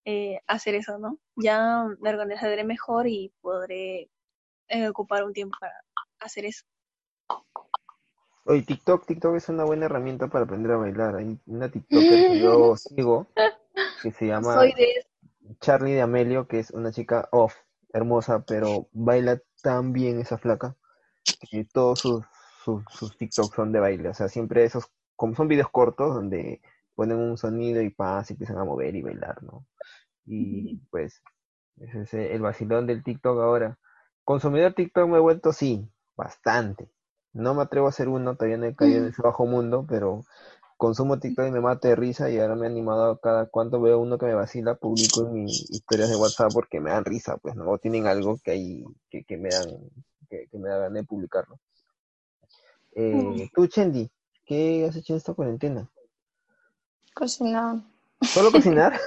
eh, hacer eso, ¿no? Ya me organizaré mejor y podré eh, ocupar un tiempo para hacer eso. Oye, TikTok, TikTok es una buena herramienta para aprender a bailar. Hay una TikToker que yo sigo que se llama Charlie de Amelio, que es una chica off, hermosa, pero baila tan bien esa flaca que todos sus, sus, sus TikToks son de baile. O sea, siempre esos, como son videos cortos donde ponen un sonido y paz y empiezan a mover y bailar, ¿no? Y pues, ese es el vacilón del TikTok ahora. Consumidor TikTok me he vuelto, sí, bastante. No me atrevo a hacer uno, todavía no he caído en ese bajo mundo, pero consumo TikTok y me mate de risa y ahora me he animado cada cuanto veo uno que me vacila, publico en mis historias de WhatsApp porque me dan risa, pues no tienen algo que hay que, que me dan que, me da ganas de publicarlo. Eh, tú, Chendi, ¿qué has hecho en esta cuarentena? Cocinar. ¿Solo cocinar?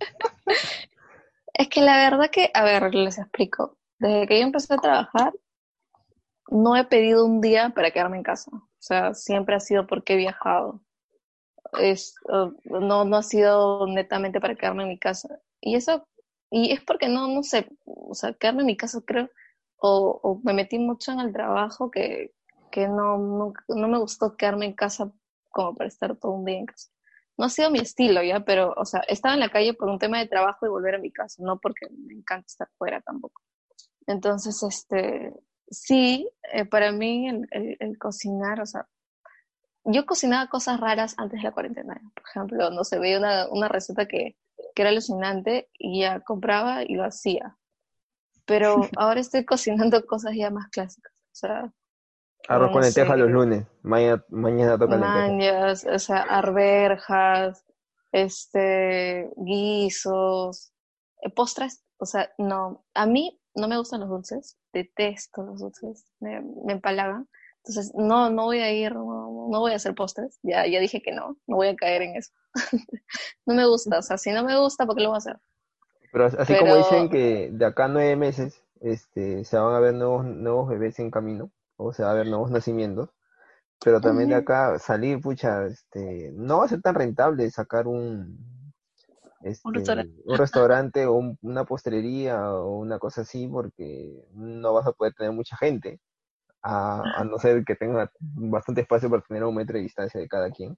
es que la verdad que, a ver, les explico. desde que yo empecé a trabajar, no he pedido un día para quedarme en casa. O sea, siempre ha sido porque he viajado. Es, no, no ha sido netamente para quedarme en mi casa. Y eso, y es porque no, no sé, o sea, quedarme en mi casa creo, o, me metí mucho en el trabajo que, que no, no, no, me gustó quedarme en casa como para estar todo un día en casa. No ha sido mi estilo ya, pero, o sea, estaba en la calle por un tema de trabajo y volver a mi casa, no porque me encanta estar fuera tampoco. Entonces, este, sí, eh, para mí el, cocinar, o sea, yo cocinaba cosas raras antes de la cuarentena. Por ejemplo, no se veía una, una receta que, que, era alucinante y ya compraba y lo hacía. Pero ahora estoy cocinando cosas ya más clásicas. O sea, Arroz con lentejas los lunes. Mañana, mañana toca lentejas. o sea, arberjas, este, guisos, eh, postres. O sea, no. A mí no me gustan los dulces. Detesto los dulces. Me, me empalagan. Entonces, no, no voy a ir, no, no, voy a hacer postres. Ya, ya dije que no. No voy a caer en eso. no me gusta. O sea, si no me gusta, ¿por qué lo voy a hacer? Pero así como dicen que de acá a nueve meses este, se van a ver nuevos, nuevos bebés en camino o sea, va a haber nuevos nacimientos, pero también de acá salir, pucha, este, no va a ser tan rentable sacar un, este, un restaurante, o una postrería o una cosa así, porque no vas a poder tener mucha gente, a, a no ser que tenga bastante espacio para tener un metro de distancia de cada quien.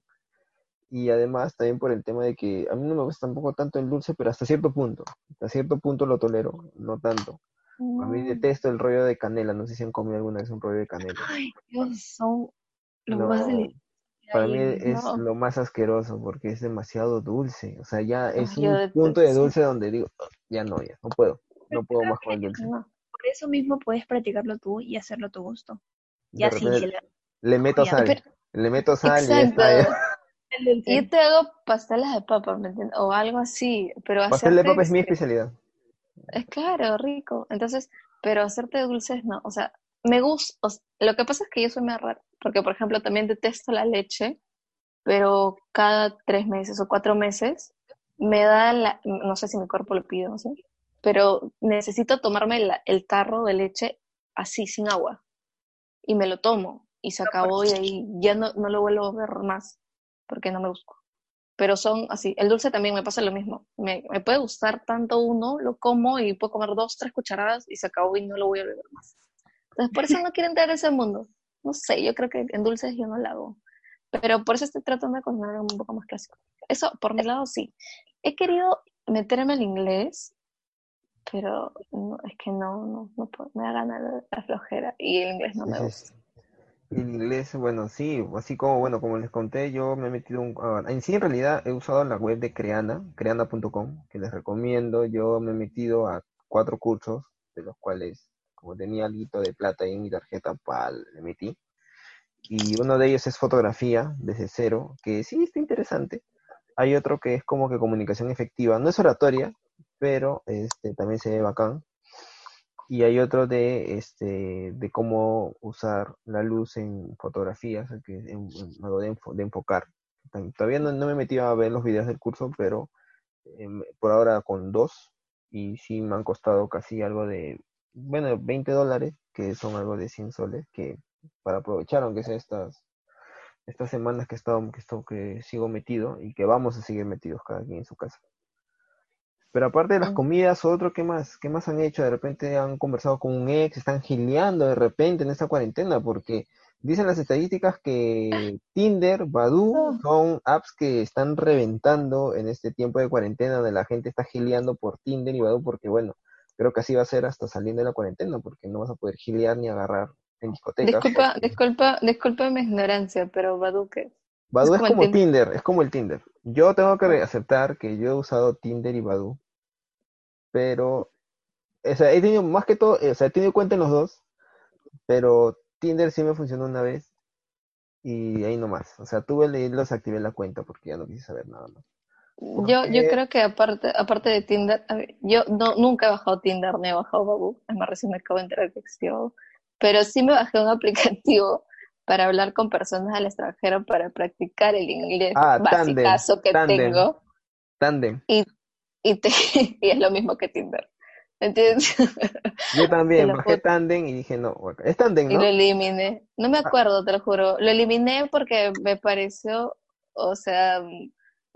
Y además también por el tema de que a mí no me gusta tampoco tanto el dulce, pero hasta cierto punto, hasta cierto punto lo tolero, no tanto. A mí detesto el rollo de canela. No sé si han comido alguna vez un rollo de canela. Ay, Dios, son lo más delicioso. Para mí es lo más asqueroso porque es demasiado dulce. O sea, ya es un punto de dulce donde digo, ya no, ya no puedo. No puedo más con el dulce. Por eso mismo puedes practicarlo tú y hacerlo a tu gusto. Ya sí, le, meto sal. le meto sal y está Yo te hago pasteles de papa, ¿me entiendes? O algo así. Pero Pastel de papa es mi especialidad. Es claro, rico. Entonces, pero hacerte dulces no. O sea, me gusta. lo que pasa es que yo soy más rara. Porque, por ejemplo, también detesto la leche, pero cada tres meses o cuatro meses me da la. No sé si mi cuerpo lo pide, no sé. Pero necesito tomarme el tarro de leche así, sin agua. Y me lo tomo. Y se acabó y ahí ya no, no lo vuelvo a ver más. Porque no me gusta pero son así. El dulce también me pasa lo mismo. Me, me, puede gustar tanto uno, lo como y puedo comer dos, tres cucharadas y se acabó y no lo voy a beber más. Entonces, por eso no quiero entrar a ese mundo. No sé, yo creo que en dulces yo no lo hago. Pero por eso estoy tratando de cocinar un poco más clásico. Eso, por mi lado, sí. He querido meterme al inglés, pero es que no, no, no puedo. Me da ganas la flojera y el inglés no me gusta. En inglés, bueno, sí, así como, bueno, como les conté, yo me he metido un... Ah, en sí, en realidad, he usado la web de Creana, creana.com, que les recomiendo. Yo me he metido a cuatro cursos, de los cuales, como tenía algo de plata ahí en mi tarjeta, pal, le metí. Y uno de ellos es fotografía, desde cero, que sí, está interesante. Hay otro que es como que comunicación efectiva. No es oratoria, pero este, también se ve bacán. Y hay otro de este de cómo usar la luz en fotografías que en, algo de, enfocar. Todavía no, me he metido a ver los videos del curso pero em, por ahora con dos y sí me han costado casi algo de bueno 20 dólares que son algo de 100 soles que para aprovechar aunque sea estas estas semanas que he estado que, que sigo metido y que vamos a seguir metidos cada quien en su casa pero aparte de las comidas, otro, ¿qué más? ¿Qué más han hecho? De repente han conversado con un ex, están gileando de repente en esta cuarentena, porque dicen las estadísticas que Tinder, Badoo oh. son apps que están reventando en este tiempo de cuarentena, donde la gente está gileando por Tinder y Badoo, porque bueno, creo que así va a ser hasta saliendo de la cuarentena, porque no vas a poder gilear ni agarrar en discotecas. Disculpa, disculpa, disculpa mi ignorancia, pero Badoo qué? Badoo es, como, Tinder, es como el Tinder. Yo tengo que aceptar que yo he usado Tinder y Badoo pero, o sea, he tenido más que todo, o sea, he tenido cuenta en los dos, pero Tinder sí me funcionó una vez y ahí nomás. O sea, tuve los activé la cuenta porque ya no quise saber nada más. Yo, yo creo que aparte, aparte de Tinder, yo no, nunca he bajado Tinder ni he bajado Babu, es más recién me acabo de enterar que existió, pero sí me bajé un aplicativo para hablar con personas del extranjero para practicar el inglés ah, básico que tengo. Tandem. Y y, te, y es lo mismo que Tinder. ¿Entiendes? Yo también bajé Tandem y dije, no, es Tandem, ¿no? Y lo eliminé. No me ah. acuerdo, te lo juro. Lo eliminé porque me pareció, o sea,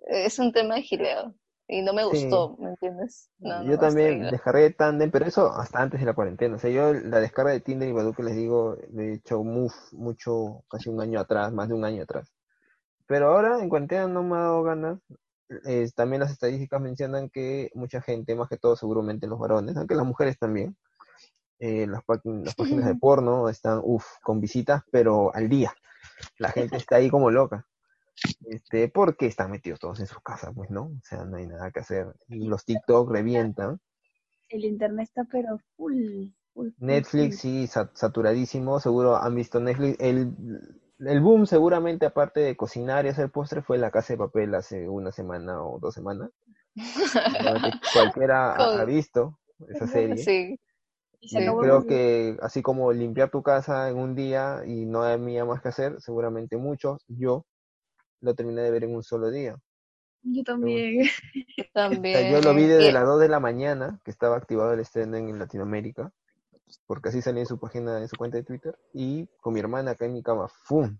es un tema de gileo. Y no me gustó, ¿me entiendes? yo también descargué Tandem, pero eso hasta antes de la cuarentena. O sea, yo la descarga de Tinder y Badoo que les digo, de hecho, mucho, casi un año atrás, más de un año atrás. Pero ahora en cuarentena no me ha dado ganas también las estadísticas mencionan que mucha gente, más que todo seguramente los varones, aunque las mujeres también, eh, las, páginas, de porno están, uff, con visitas, pero al día. La gente está ahí como loca. Este, porque están metidos todos en sus casas, pues, ¿no? O sea, no hay nada que hacer. Los TikTok revientan. El internet está pero full. Netflix sí, saturadísimo. Seguro han visto Netflix. El el boom seguramente, aparte de cocinar y hacer postres, fue la casa de papel hace una semana o dos semanas. Cualquiera ha, visto esa serie. Sí. Y creo que así como limpiar tu casa en un día y no había más que hacer, seguramente muchos, yo lo terminé de ver en un solo día. Yo también. Yo también. Yo lo vi desde las 2 de la mañana, que estaba activado el estreno en Latinoamérica porque así salía en su página, en su cuenta de Twitter, y con mi hermana acá en mi cama, ¡fum!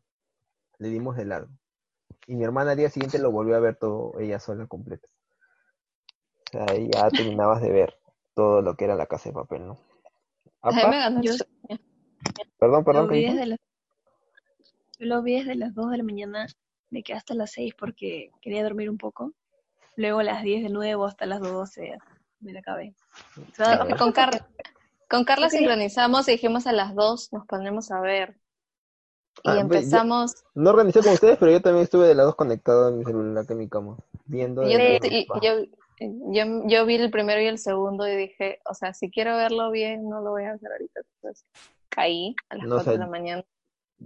Le dimos de largo. Y mi hermana al día siguiente lo volvió a ver todo, ella sola completa. O sea, ahí ya terminabas de ver todo lo que era la casa de papel, ¿no? Perdón, perdón. Lo vi desde las... Yo lo vi desde las 2 de la mañana, me quedé hasta las 6 porque quería dormir un poco. Luego a las 10 de nuevo hasta las 12 me la acabé. con, Car con Carla sincronizamos y dijimos a las dos nos ponemos a ver. Y ah, empezamos. no organizé con ustedes, pero yo también estuve de las dos conectado en mi celular que en mi cama, viendo. Yo, yo, yo, vi el primero y el segundo y dije, o sea, si quiero verlo bien, no lo voy a hacer ahorita. Entonces caí a las cuatro de la mañana.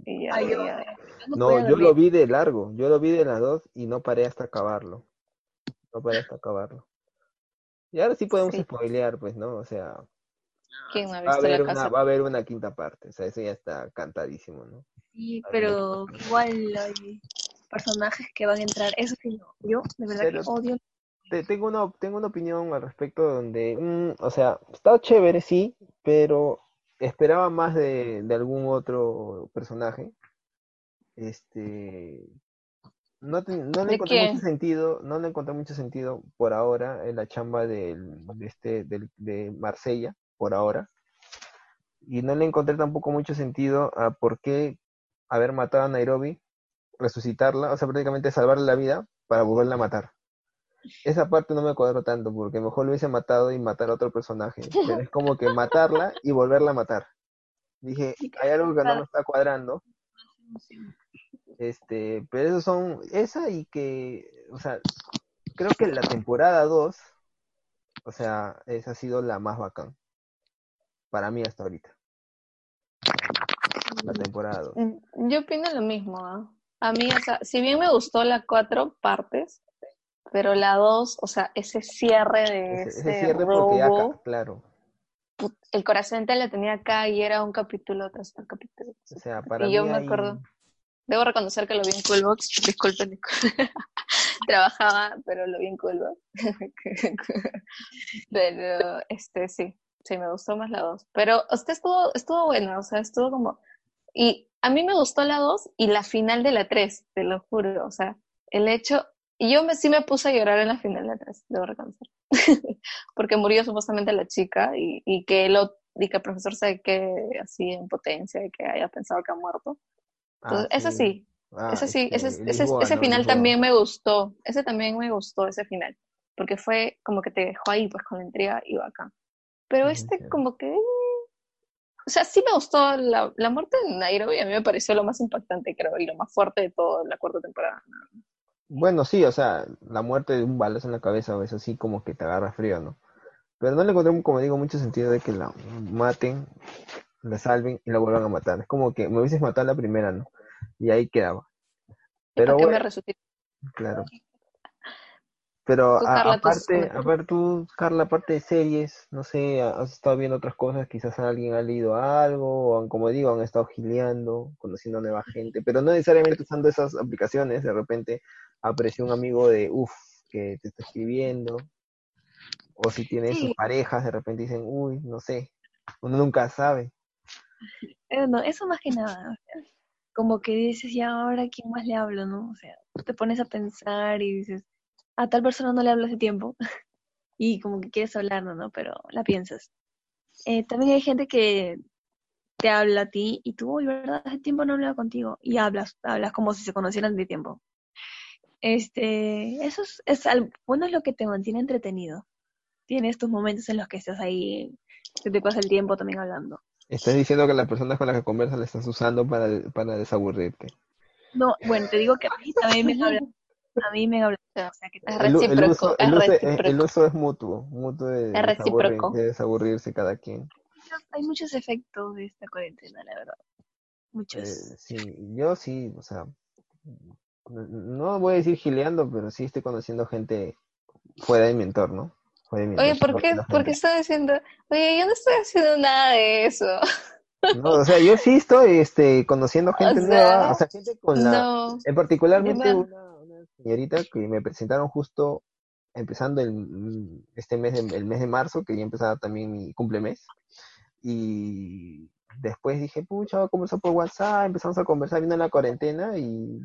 Y ya, no, yo lo vi de largo, yo lo vi de las dos y no paré hasta acabarlo. No paré hasta acabarlo. Y ahora sí podemos spoilear, pues, ¿no? O sea, va, a haber una, va a haber una quinta parte, o sea, eso ya está cantadísimo, ¿no? Sí, pero igual hay personajes que van a entrar, eso sí, no. yo de verdad que odio. tengo, una, tengo una opinión al respecto donde, mm, o sea, está chévere, sí, pero esperaba más de, de algún otro personaje. Este, no, no le encontré mucho sentido, no le encontré mucho sentido por ahora en la chamba del, de este, del, de Marsella por ahora. Y no le encontré tampoco mucho sentido a por qué haber matado a Nairobi, resucitarla, o sea, prácticamente salvarle la vida para volverla a matar. Esa parte no me cuadró tanto, porque mejor lo hubiese matado y matar a otro personaje. Pero es como que matarla y volverla a matar. Dije, hay algo que no me está cuadrando. Este, pero esos son, esa y que, o sea, creo que la temporada 2, o sea, esa ha sido la más bacán para mí hasta ahorita. La mm, temporada mm, Yo opino lo mismo. ¿ah? A mí, o sea, si bien me gustó las cuatro partes, pero la dos, o sea, ese cierre de ese, ese cierre robo, claro. El corazón te le tenía acá y era un capítulo tras capítulo. O sea, para y yo me acuerdo. Debo reconocer que lo vi en Coolbox. Disculpen, trabajaba, pero lo vi en Coolbox. pero, este, sí. Sí, me gustó más la 2. Pero usted estuvo, estuvo buena, o sea, estuvo como... Y a mí me gustó la 2 y la final de la 3, te lo juro. O sea, el hecho... Y yo me, sí me puse a llorar en la final de la 3, debo reconocer. Porque murió supuestamente la chica y, y que lo, y que el profesor se que así en potencia y que haya pensado que ha muerto. Entonces, ah, ese sí, ah, ese sí, ese, ese, ese final también me gustó. Ese también me gustó, ese final. Porque fue como que te dejó ahí, pues con la intriga y bacán. Pero este como que... O sea, sí me gustó la, la muerte de Nairobi, a mí me pareció lo más impactante, creo, y lo más fuerte de toda la cuarta temporada. Bueno, sí, o sea, la muerte de un balazo en la cabeza, eso sí como que te agarra frío, ¿no? Pero no le encontré, como digo, mucho sentido de que la maten, la salven y la vuelvan a matar. Es como que me hubieses matado la primera, ¿no? Y ahí quedaba. Pero bueno, me Claro. Pero aparte, a ver tú, Carla, aparte de series, no sé, has estado viendo otras cosas, quizás alguien ha leído algo, o como digo, han estado gileando, conociendo a nueva gente, pero no necesariamente usando esas aplicaciones, de repente apareció un amigo de, uff, que te está escribiendo. O si tiene sus parejas, de repente dicen, uy, no sé, uno nunca sabe. Eh, no, eso más que nada. como que dices, ya ahora quién más le hablo, ¿no? O sea, te pones a pensar y dices, a tal persona no le hablo hace tiempo. y como que quieres hablar, ¿no? Pero la piensas. Eh, también hay gente que te habla a ti y tú, uy, ¿verdad? Hace tiempo no hablaba contigo. Y hablas, hablas como si se conocieran de tiempo. Este, eso es, es bueno, es lo que te mantiene entretenido. Tienes tus momentos en los que estás ahí, que te pasa el tiempo también hablando. Estás diciendo que las personas con las que conversas las estás usando para, para desaburrirte. No, bueno, te digo que a mí también me habla. A mí me habla. O sea, que es recíproco. El, uso, el, uso, es mutuo, mutuo de, de desaburrirse cada quien. Hay muchos efectos de esta cuarentena, la verdad. Muchos. Eh, sí, yo sí, o sea, no voy a decir gileando, pero sí estoy conociendo gente fuera de mi entorno. Oye, ¿por qué, ¿por qué está diciendo? Oye, yo no estoy haciendo nada de eso. No, o sea, yo sí estoy este, conociendo gente nueva, o sea, gente con la... en particularmente una, una, señorita que me presentaron justo empezando el, este mes, el mes de marzo, que ya empezaba también mi cumplemes, y después dije, pucha, voy a conversar por WhatsApp, empezamos a conversar viendo la cuarentena y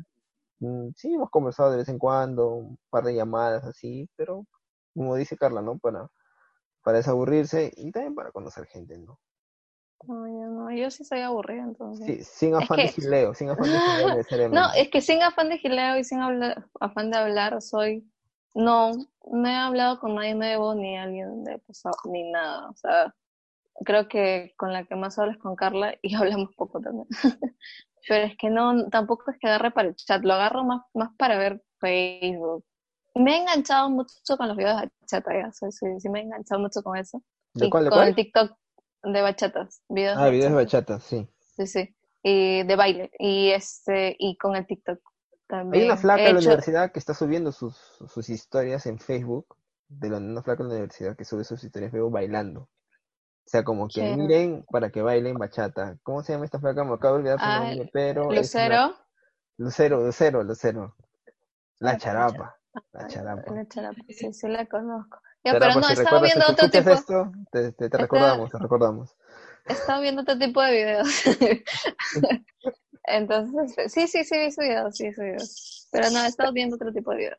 mm, sí, hemos conversado de vez en cuando, un par de llamadas así, pero como dice Carla, ¿no? Para, para desaburrirse y también para conocer gente, ¿no? No, yo no, yo sí soy aburrida entonces. Sí, sin afán de gileo, sin afán de gileo No, es que sin afán de gileo y sin afán de hablar soy, no, no he hablado con nadie nuevo ni alguien de pasado, ni nada, o sea, creo que con la que más hablo es con Carla y hablamos poco también. Pero es que no, tampoco es que agarre para el chat, lo agarro más, más para ver Facebook, me he enganchado mucho con los videos de bachata, ya, sí, sí, me he enganchado mucho con eso. ¿De y cuál, con el TikTok de bachatas. Videos ah, videos de bachata, sí. Sí, sí. Y de baile. Y este, y con el TikTok también. Hay una flaca de la universidad que está subiendo sus, sus historias en Facebook, de la, una flaca de la universidad que sube sus historias Facebook bailando. O sea, como que miren para que bailen bachata. ¿Cómo se llama esta flaca? Me acabo de olvidar su ah, nombre, pero. Lucero. Lucero, Lucero, Lucero. La charapa. La charapa. La charapa, sí, sí la conozco. Ya, pero no, estaba viendo otro tipo. Esto, te, te, recordamos, te recordamos. Estaba viendo otro tipo de videos. Entonces, sí, sí, sí, vi su video, sí, su video. Pero no, he estado viendo otro tipo de videos.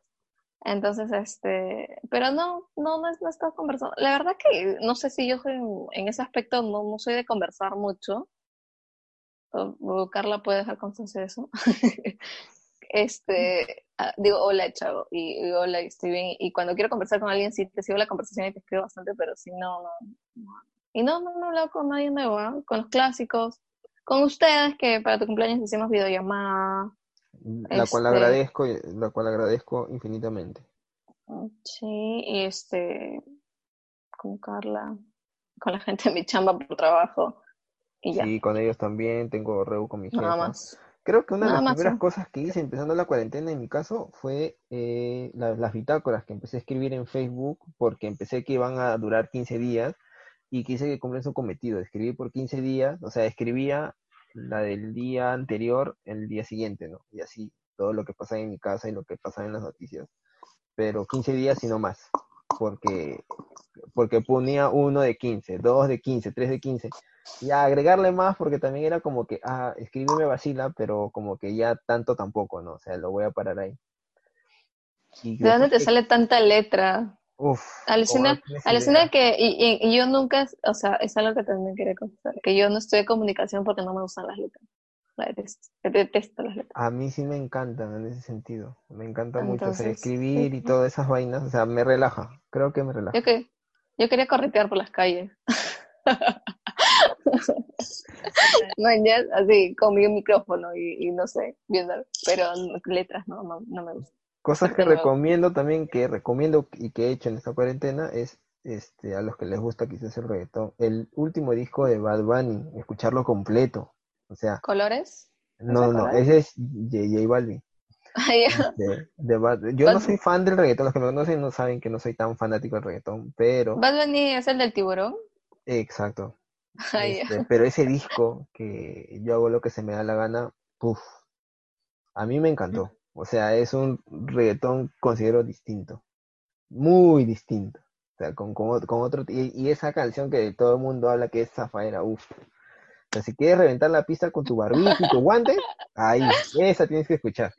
Entonces, este, pero no, no, no, no he estado conversando. La verdad que no sé si yo soy, en ese aspecto no, no soy de conversar mucho. O, Carla puede dejar constancia de eso. este, ah, digo hola chavo y, hola estoy bien y cuando quiero conversar con alguien sí te sigo la conversación y te escribo bastante pero si no no, y no no, he hablado con nadie nuevo ¿ah? con los clásicos con ustedes que para tu cumpleaños hicimos videollamada la cual este agradezco la cual agradezco infinitamente sí y este con Carla con la gente de mi chamba por trabajo y ya. Sí, con ellos también, tengo reu con mi jefa. Nada más. Creo que una de las primeras cosas que hice empezando la cuarentena en mi caso fue eh, las bitácoras que empecé a escribir en Facebook porque empecé que iban a durar 15 días y quise que cumplen su cometido, escribir por 15 días, o sea, escribía la del día anterior el día siguiente, ¿no? Y así, todo lo que pasaba en mi casa y lo que pasaba en las noticias. Pero 15 días y no más, porque, porque ponía uno de 15, dos de 15, tres de 15 y agregarle más porque también era como que, ah, escribirme vacila, pero como que ya tanto tampoco, ¿no? O sea, lo voy a parar ahí. ¿De dónde te sale tanta letra? Uf. Alucina, alucina que, y, y, yo nunca, o sea, es algo que también quería confesar, que yo no estoy de comunicación porque no me gustan las letras. La detesto, detesto las letras. A mí sí me encantan en ese sentido. Me encanta mucho escribir y todas esas vainas, o sea, me relaja. Creo que me relaja. Yo, que, yo quería corretear por las calles. Mañana, así, con mi micrófono y, no sé, viendo, pero letras no, no, no me gustan. Cosas que recomiendo también, que recomiendo y que he hecho en esta cuarentena es este, a los que les gusta quizás el reggaetón, el último disco de Bad Bunny, escucharlo completo. O sea. ¿Colores? No, no, ese es J, Balvin. Este, yo no soy fan del reggaetón, los que me conocen no saben que no soy tan fanático del reggaetón, pero... ¿Bad Bunny es el del tiburón? Exacto. Este, pero ese disco, que yo hago lo que se me da la gana, puff, a mí me encantó. O sea, es un reggaetón, considero distinto. Muy distinto. sea, con, con, con otro, y, y, esa canción que todo el mundo habla que es Zafaera, uff. Sea, si quieres reventar la pista con tu barbilla y tu guante, ahí, esa tienes que escuchar.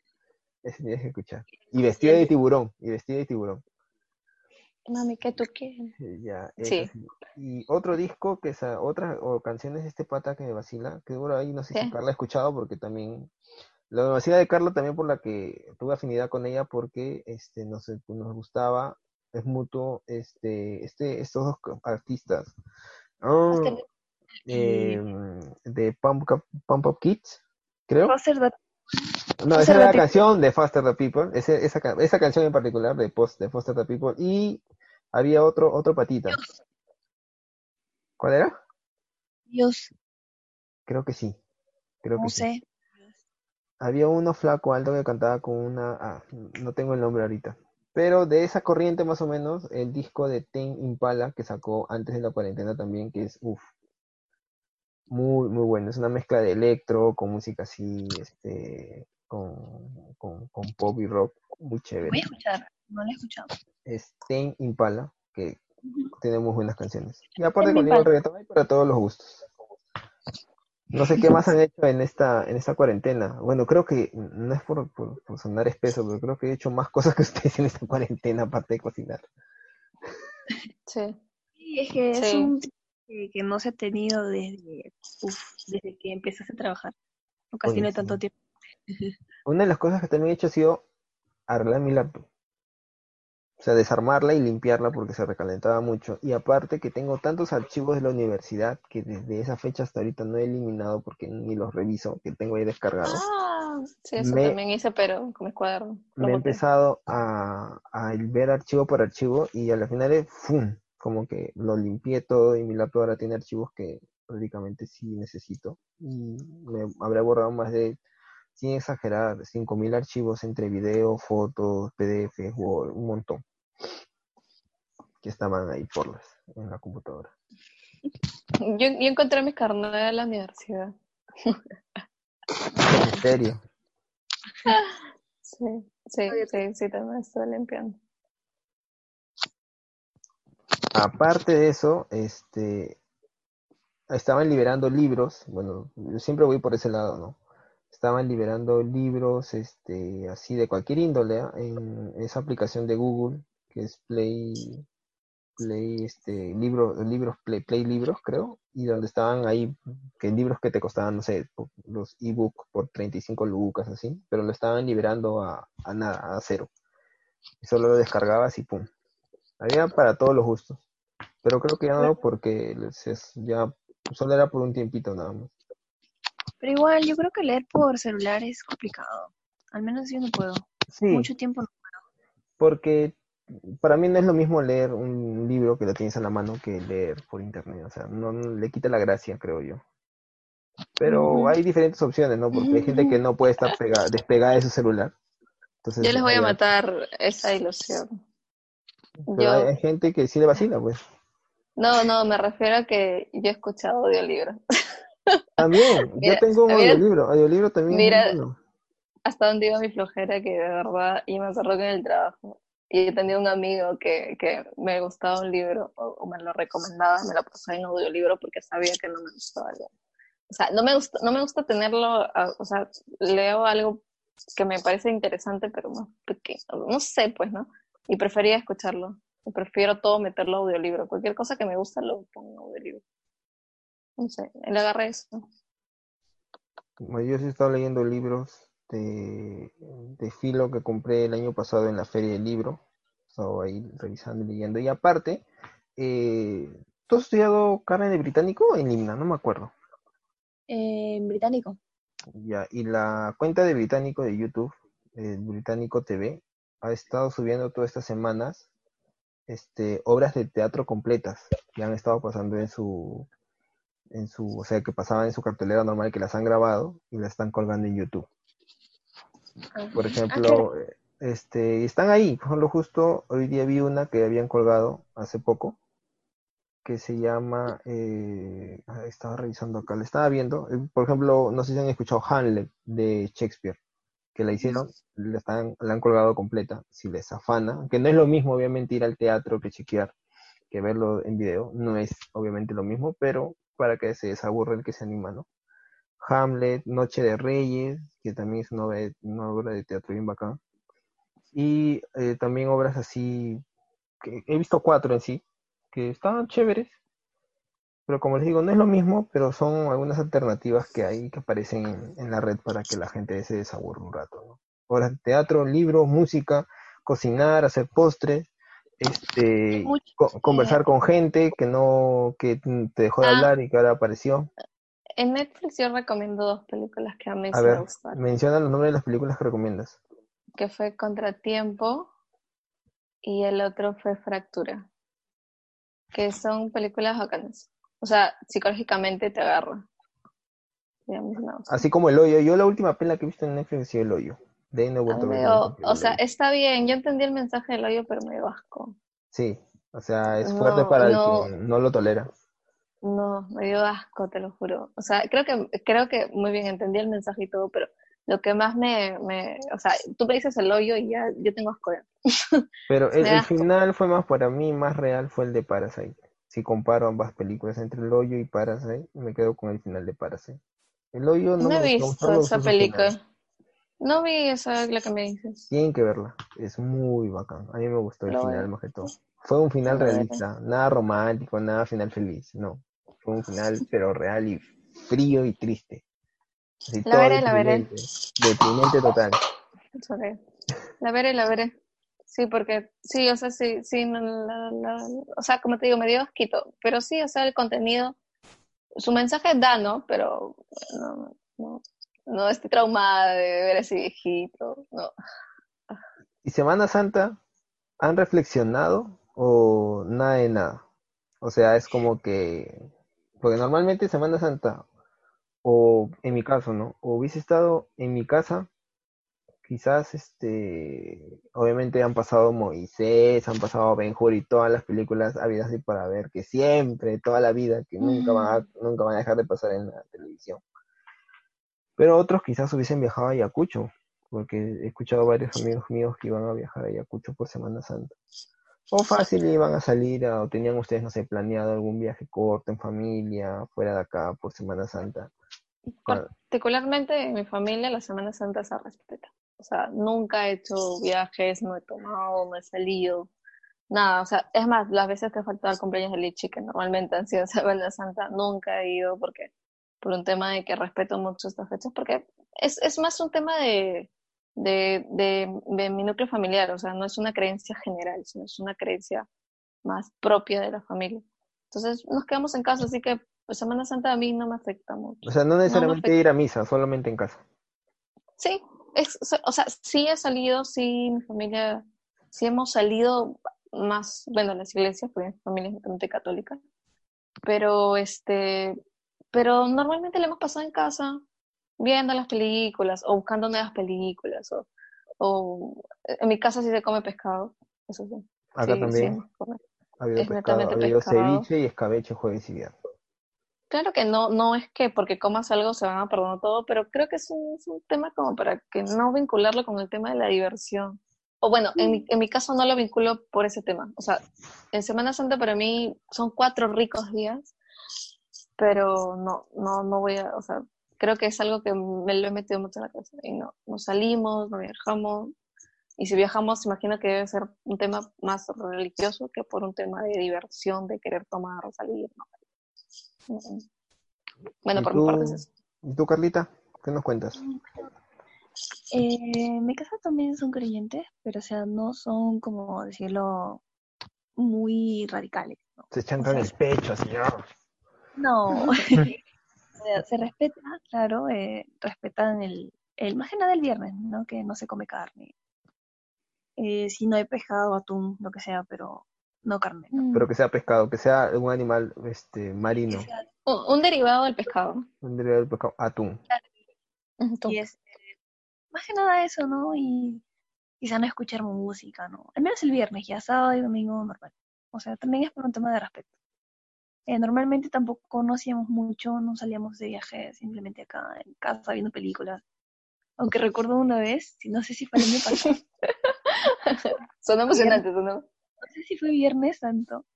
Esa tienes que escuchar. Y vestido de tiburón, y vestido de tiburón. Mami, ¿qué tú quieres? Ya, sí. Y otro disco, que es otras o canciones de este pata que me vacila, que bueno, ahí no sé si Carla ha escuchado, porque también la vacila de Carla también por la que tuve afinidad con ella, porque este nos, nos gustaba, es mutuo, este, este, estos dos artistas. Oh, eh, de Pump, Pump Up Kids, creo. No, esa era la canción de Faster the People, esa, esa, esa, canción en particular de, Post, de Foster the People, y había otro, otro patita. ¿Cuál era? Dios. Creo que sí. Creo no que sé. Sí. Había uno flaco alto que cantaba con una. Ah, no tengo el nombre ahorita. Pero de esa corriente más o menos, el disco de Ten Impala que sacó antes de la cuarentena también, que es uff. Muy, muy bueno. Es una mezcla de electro con música así, este, con, con, con pop y rock. Muy chévere. Voy a escuchar, no lo he escuchado. Es Ten Impala, que tiene muy buenas canciones. Y aparte con el reggaetón hay para todos los gustos. No sé qué más han hecho en esta, en esta cuarentena. Bueno, creo que no es por, por, por, sonar espeso, pero creo que he hecho más cosas que ustedes en esta cuarentena, aparte de cocinar. Sí. sí es que sí. es un que no se ha tenido desde, uf, desde que empezaste a trabajar. No casi no hay tanto tiempo. Una de las cosas que también he hecho ha sido arreglar mi laptop. O sea, desarmarla y limpiarla porque se recalentaba mucho. Y aparte que tengo tantos archivos de la universidad que desde esa fecha hasta ahorita no he eliminado porque ni los reviso, que tengo ahí descargados. Ah, sí, eso me, también hice, pero con mi cuaderno. Me he empezado a, a, ver archivo por archivo y a la final, ¡fum! Como que lo limpié todo y mi laptop ahora tiene archivos que prácticamente sí necesito. Y me habré borrado más de, sin exagerar, 5.000 archivos entre video, fotos, PDF, Word, un montón que estaban ahí por las, en la computadora. Yo, yo encontré mi carnet de la universidad. ¿En serio? Sí, sí, sí, sí, también estoy limpiando. Aparte de eso, este, estaban liberando libros, bueno, yo siempre voy por ese lado, ¿no? Estaban liberando libros, este, así de cualquier índole, ¿eh? en esa aplicación de Google, que es Play, Play, este, libro, libros, Play, Play libros, creo, y donde estaban ahí, que libros que te costaban, no sé, los ebook por 35 lucas, así, pero lo estaban liberando a, a nada, a cero. Y solo lo descargabas y pum. Había para todos los gustos. Pero creo que ya no, porque ya solo era por un tiempito nada más. Pero igual, yo creo que leer por celular es complicado. Al menos yo no puedo. Sí. Mucho tiempo no puedo. Porque para mí no es lo mismo leer un libro que lo tienes en la mano que leer por internet. O sea, no, no le quita la gracia, creo yo. Pero hay diferentes opciones, ¿no? Porque hay gente que no puede estar pegada, despegada de su celular. Entonces, yo les voy a matar esa ilusión. Yo... Hay, gente que sí le vacila, pues. No, no, me refiero a que yo he escuchado audiolibros. También, mira, yo tengo un mira, audiolibro, audiolibro también. Mira, bueno. hasta donde iba mi flojera, que de verdad, y me acuerdo que en el trabajo, y he tenido un amigo que, que me gustaba un libro, o, o, me lo recomendaba, me lo pasaba en audiolibro porque sabía que no me gustaba algo. O sea, no me gusta, no me gusta tenerlo, o sea, leo algo que me parece interesante, pero más pequeño, no sé, pues, ¿no? Y prefería escucharlo. Prefiero todo meterlo a audiolibro. Cualquier cosa que me gusta lo pongo en audiolibro. No sé, le agarré eso. Bueno, yo sí he estado leyendo libros de, de filo que compré el año pasado en la feria del libro. Estaba ahí revisando y leyendo. Y aparte, eh, ¿tú has estudiado carne de británico o en Limna? No me acuerdo. Eh, británico. Ya, y la cuenta de británico de YouTube, el Británico TV, ha estado subiendo todas estas semanas este, obras de teatro completas que han estado pasando en su, en su, o sea, que pasaban en su cartelera normal, que las han grabado y las están colgando en YouTube. Por ejemplo, ah, este, están ahí, por ejemplo, justo hoy día vi una que habían colgado hace poco, que se llama, eh, estaba revisando acá, la estaba viendo, por ejemplo, no sé si han escuchado Hamlet de Shakespeare que la hicieron, la, están, la han colgado completa, si les afana, que no es lo mismo obviamente ir al teatro que chequear, que verlo en video. No es obviamente lo mismo, pero para que se desaburre el que se anima, ¿no? Hamlet, Noche de Reyes, que también es una obra, de teatro bien bacán. Y eh, también obras así, que he visto cuatro en sí, que están chéveres, pero como les digo, no es lo mismo, pero son algunas alternativas que hay que aparecen en, la red para que la gente se desaburre un rato, ¿no? Obras de teatro, libros, música, cocinar, hacer postres, este, conversar con gente que no, que te dejó de ah. hablar y que ahora apareció. En Netflix yo recomiendo dos películas que a mí a ver, me Menciona los nombres de las películas que recomiendas. Que fue Contratiempo y el otro fue Fractura. Que son películas bacanas. O sea, psicológicamente te agarra. Así como El Hoyo. Yo la última pela que he visto en Netflix es El Hoyo. De ahí no he vuelto a ver. O sea, está bien. Yo entendí el mensaje del hoyo, pero me dio asco. Sí. O sea, es fuerte para el que no lo tolera. No, me dio asco, te lo juro. O sea, creo que, creo que muy bien entendí el mensaje y todo, pero lo que más me, me o sea, tú me dices el hoyo y ya yo tengo asco. Pero el, final fue más para mí, más real fue el de Parasite. Si comparo ambas películas entre el hoyo y Parasite, me quedo con el final de Parasite. El hoyo no, no he visto esa película. No vi esa la que me dices. Tienen que verla, es muy bacán. A mí me gustó el final más que todo. Fue un final realista, nada romántico, nada final feliz, no fue un final, pero real y frío y triste. la veré, la veré. Deprimente total. La veré, la veré. Sí, porque sí, o sea, sí, sí, o sea, como te digo, me dio asquito, pero sí, o sea, el contenido, su mensaje da, ¿no? Pero no, no, no estoy traumada de ver ese viejito, no. ¿Y Semana Santa han reflexionado o nada de nada? O sea, es como que porque normalmente Semana Santa, o en mi caso, ¿no? O hubiese estado en mi casa, quizás, este, obviamente han pasado Moisés, han pasado Ben Hur y todas las películas habidas así para ver, que siempre, toda la vida, que nunca van, a, nunca van a dejar de pasar en la televisión. Pero otros quizás hubiesen viajado a Ayacucho, porque he escuchado varios amigos míos que iban a viajar a Ayacucho por Semana Santa. O fácil iban a salir o tenían ustedes, no sé, planeado algún viaje corto en familia, fuera de acá por Semana Santa. Particularmente en mi familia la Semana Santa se respeta. O sea, nunca he hecho viajes, no he tomado, no he salido, nada. O sea, es más, las veces que he faltado al cumpleaños de Lichi, que normalmente han sido Semana Santa, nunca he ido porque por un tema de que respeto mucho estas fechas, porque es, es más un tema de, de, de, mi núcleo familiar, o sea, no es una creencia general, sino es una creencia más propia de la familia. Entonces nos quedamos en casa, así que pues, Semana Santa a mí no me afecta mucho. O sea, no necesariamente ir a misa, solamente en casa. Sí, es, o sea, sí he salido, sí, mi familia, sí hemos salido más, bueno, las iglesias, porque mi familia es totalmente católica, pero este, pero normalmente le hemos pasado en casa, viendo las películas o buscando nuevas películas o, o en mi casa sí se come pescado, eso sí. Acá también ha habido pescado, ha habido ceviche y escabeche jueves y viernes. Claro que no, no es que porque comas algo se van a perdonar todo, pero creo que es un, tema como para que no vincularlo con el tema de la diversión. O bueno, en mi, en mi caso no lo vinculo por ese tema. O sea, en Semana Santa para mí son cuatro ricos días, pero no, no, no voy a, o sea, creo que es algo que me lo he metido mucho en la cabeza. Y no, no salimos, no viajamos. Y si viajamos, imagino que debe ser un tema más religioso que por un tema de diversión, de querer tomar o salir. Bueno, por mi parte es eso. ¿Y tú, Carlita? ¿Qué nos cuentas? Eh, en mi casa también son creyentes, pero o sea, no son, como decirlo, muy radicales. Se echan en el pecho, señor. No, se respeta, claro, eh, respetan el, el, más que nada el viernes, ¿no? Que no se come carne. Eh, si no hay pescado, atún, lo que sea, pero no carne. Mm. Pero que sea pescado, que sea un animal este, marino. un, derivado del pescado. Un derivado del pescado, atún. Y es, más que nada eso, ¿no? Y quizá no escuchar música, ¿no? Al menos el viernes, ya sábado y domingo normal. O sea, también es por un tema de respeto. Eh, normalmente tampoco conocíamos mucho, no salíamos de viaje simplemente acá en casa viendo películas. Aunque recuerdo una vez, no sé si fue el año pasado. son emocionantes, ¿no? No sé si fue Viernes Santo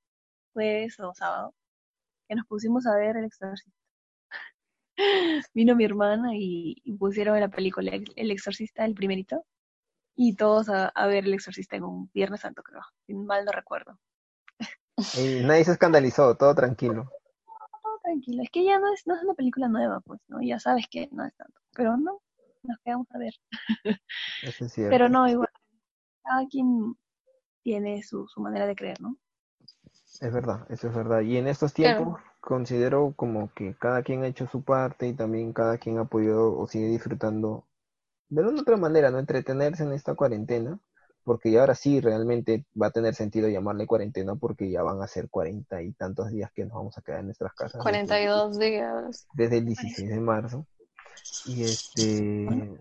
jueves o sábado, que nos pusimos a ver El Exorcista. Vino mi hermana y, pusieron la película El Exorcista, el primerito, y todos a, ver El Exorcista en un Viernes Santo, creo, mal no recuerdo. Y nadie se escandalizó, todo tranquilo. Todo tranquilo, es que ya no es, no es una película nueva, pues, ¿no? Ya sabes que no es tanto, pero no, nos quedamos a ver. Eso es cierto. Pero no, igual, cada quien tiene su, su manera de creer, ¿no? Es verdad, eso es verdad. Y en estos tiempos considero como que cada quien ha hecho su parte y también cada quien ha podido o sigue disfrutando de una otra manera, ¿no? Entretenerse en esta cuarentena, porque ya ahora sí realmente va a tener sentido llamarle cuarentena porque ya van a ser cuarenta y tantos días que nos vamos a quedar en nuestras casas. 42 días. Desde el 16 de marzo. Y este,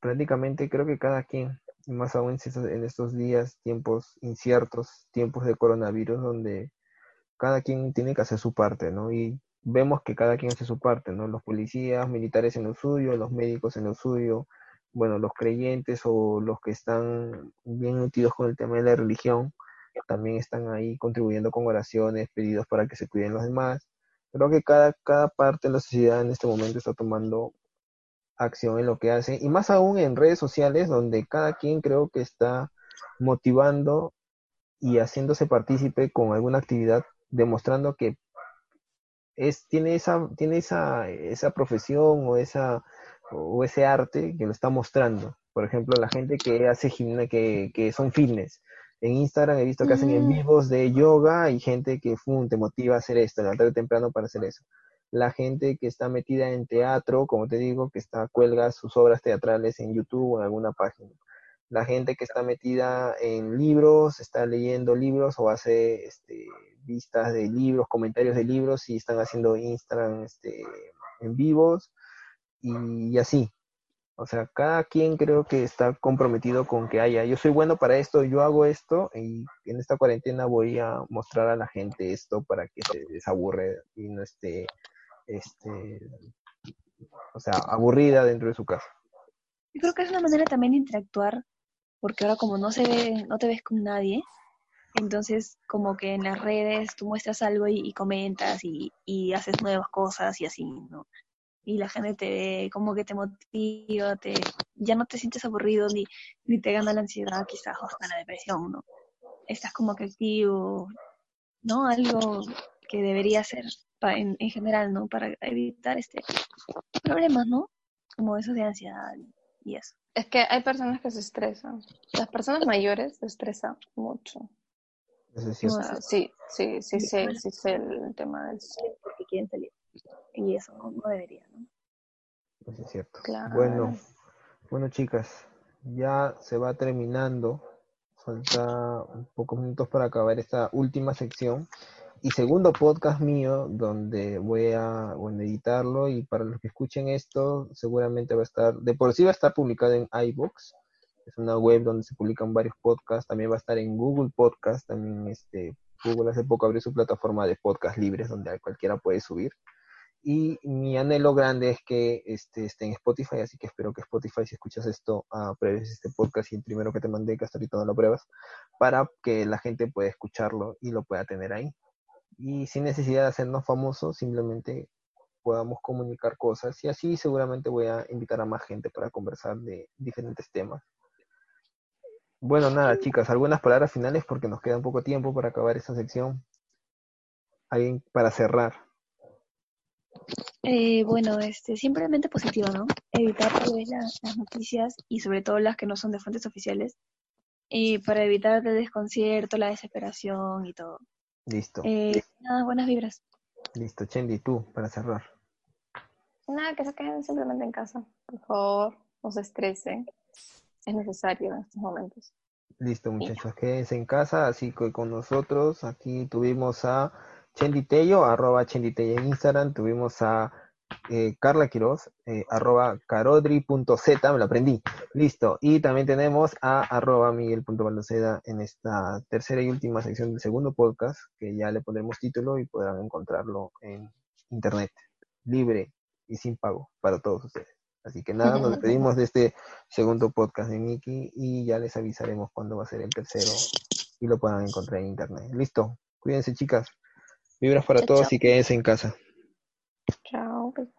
prácticamente creo que cada quien más aún en estos días, tiempos inciertos, tiempos de coronavirus, donde cada quien tiene que hacer su parte, ¿no? Y vemos que cada quien hace su parte, ¿no? Los policías, militares en lo suyo, los médicos en lo suyo, bueno, los creyentes o los que están bien metidos con el tema de la religión, también están ahí contribuyendo con oraciones, pedidos para que se cuiden los demás. Creo que cada, cada parte de la sociedad en este momento está tomando acción en lo que hace, y más aún en redes sociales, donde cada quien creo que está motivando y haciéndose partícipe con alguna actividad, demostrando que es, tiene esa, tiene esa, esa profesión o esa o ese arte que lo está mostrando. Por ejemplo, la gente que hace gimnasia, que, que son fitness. En Instagram he visto que hacen en mm. vivos de yoga y gente que te motiva a hacer esto, tarde temprano para hacer eso la gente que está metida en teatro, como te digo, que está cuelga sus obras teatrales en YouTube o en alguna página. La gente que está metida en libros, está leyendo libros o hace este, vistas de libros, comentarios de libros y están haciendo Instagram este, en vivos y, y así. O sea, cada quien creo que está comprometido con que haya, yo soy bueno para esto, yo hago esto y en esta cuarentena voy a mostrar a la gente esto para que se desaburre y no esté este, o sea, aburrida dentro de su casa. Yo creo que es una manera también de interactuar, porque ahora como no se ve, no te ves con nadie, entonces como que en las redes tú muestras algo y, comentas y, haces nuevas cosas y así, ¿no? Y la gente te ve como que te motiva, te, ya no te sientes aburrido ni, ni te gana la ansiedad quizás o hasta la depresión, ¿no? Estás como que activo, ¿no? Algo que debería ser en, en, general, ¿no? Para evitar este problemas, ¿no? Como esos de ansiedad y eso. Es que hay personas que se estresan. Las personas mayores se estresan mucho. Sí, sí, sí, sí, sí, sí, el tema del porque quieren salir. Y eso no, debería, ¿no? Eso es cierto. Bueno, bueno, chicas, ya se va terminando. Falta un pocos minutos para acabar esta última sección y segundo podcast mío donde voy a editarlo y para los que escuchen esto seguramente va a estar, de por sí va a estar publicado en iBooks, es una web donde se publican varios podcasts, también va a estar en Google Podcast, también este Google hace poco abrió su plataforma de podcast libres donde cualquiera puede subir. Y mi anhelo grande es que este, esté en Spotify, así que espero que Spotify, si escuchas esto, uh, pruebes este podcast y el primero que te mandé, que hasta ahorita no lo pruebas, para que la gente pueda escucharlo y lo pueda tener ahí y sin necesidad de hacernos famosos, simplemente podamos comunicar cosas y así seguramente voy a invitar a más gente para conversar de diferentes temas. Bueno, nada, chicas, algunas palabras finales porque nos queda un poco tiempo para acabar esta sección. Alguien para cerrar. Eh, bueno, este, simplemente positivo, ¿no? Evitar las, las, noticias y sobre todo las que no son de fuentes oficiales y para evitar el desconcierto, la desesperación y todo. Listo. Eh, nada, buenas vibras. Listo, Chendi, tú, para cerrar. Nada, que se queden simplemente en casa. Por favor, no se estresen. Es necesario en estos momentos. Listo, muchachos, quédense en casa, así que con nosotros aquí tuvimos a Chendi Tello, arroba Chendi Tello en Instagram, tuvimos a eh, Carla Quiroz, eh, arroba carodri.z, me lo aprendí, listo. Y también tenemos a arroba miguel.baldoceda en esta tercera y última sección del segundo podcast, que ya le pondremos título y podrán encontrarlo en internet, libre y sin pago para todos ustedes. Así que nada, nos despedimos de este segundo podcast de Miki y ya les avisaremos cuándo va a ser el tercero y lo puedan encontrar en internet. Listo, cuídense chicas. Vibras para Chao, todos chao. y quédense en casa. Chao. pues.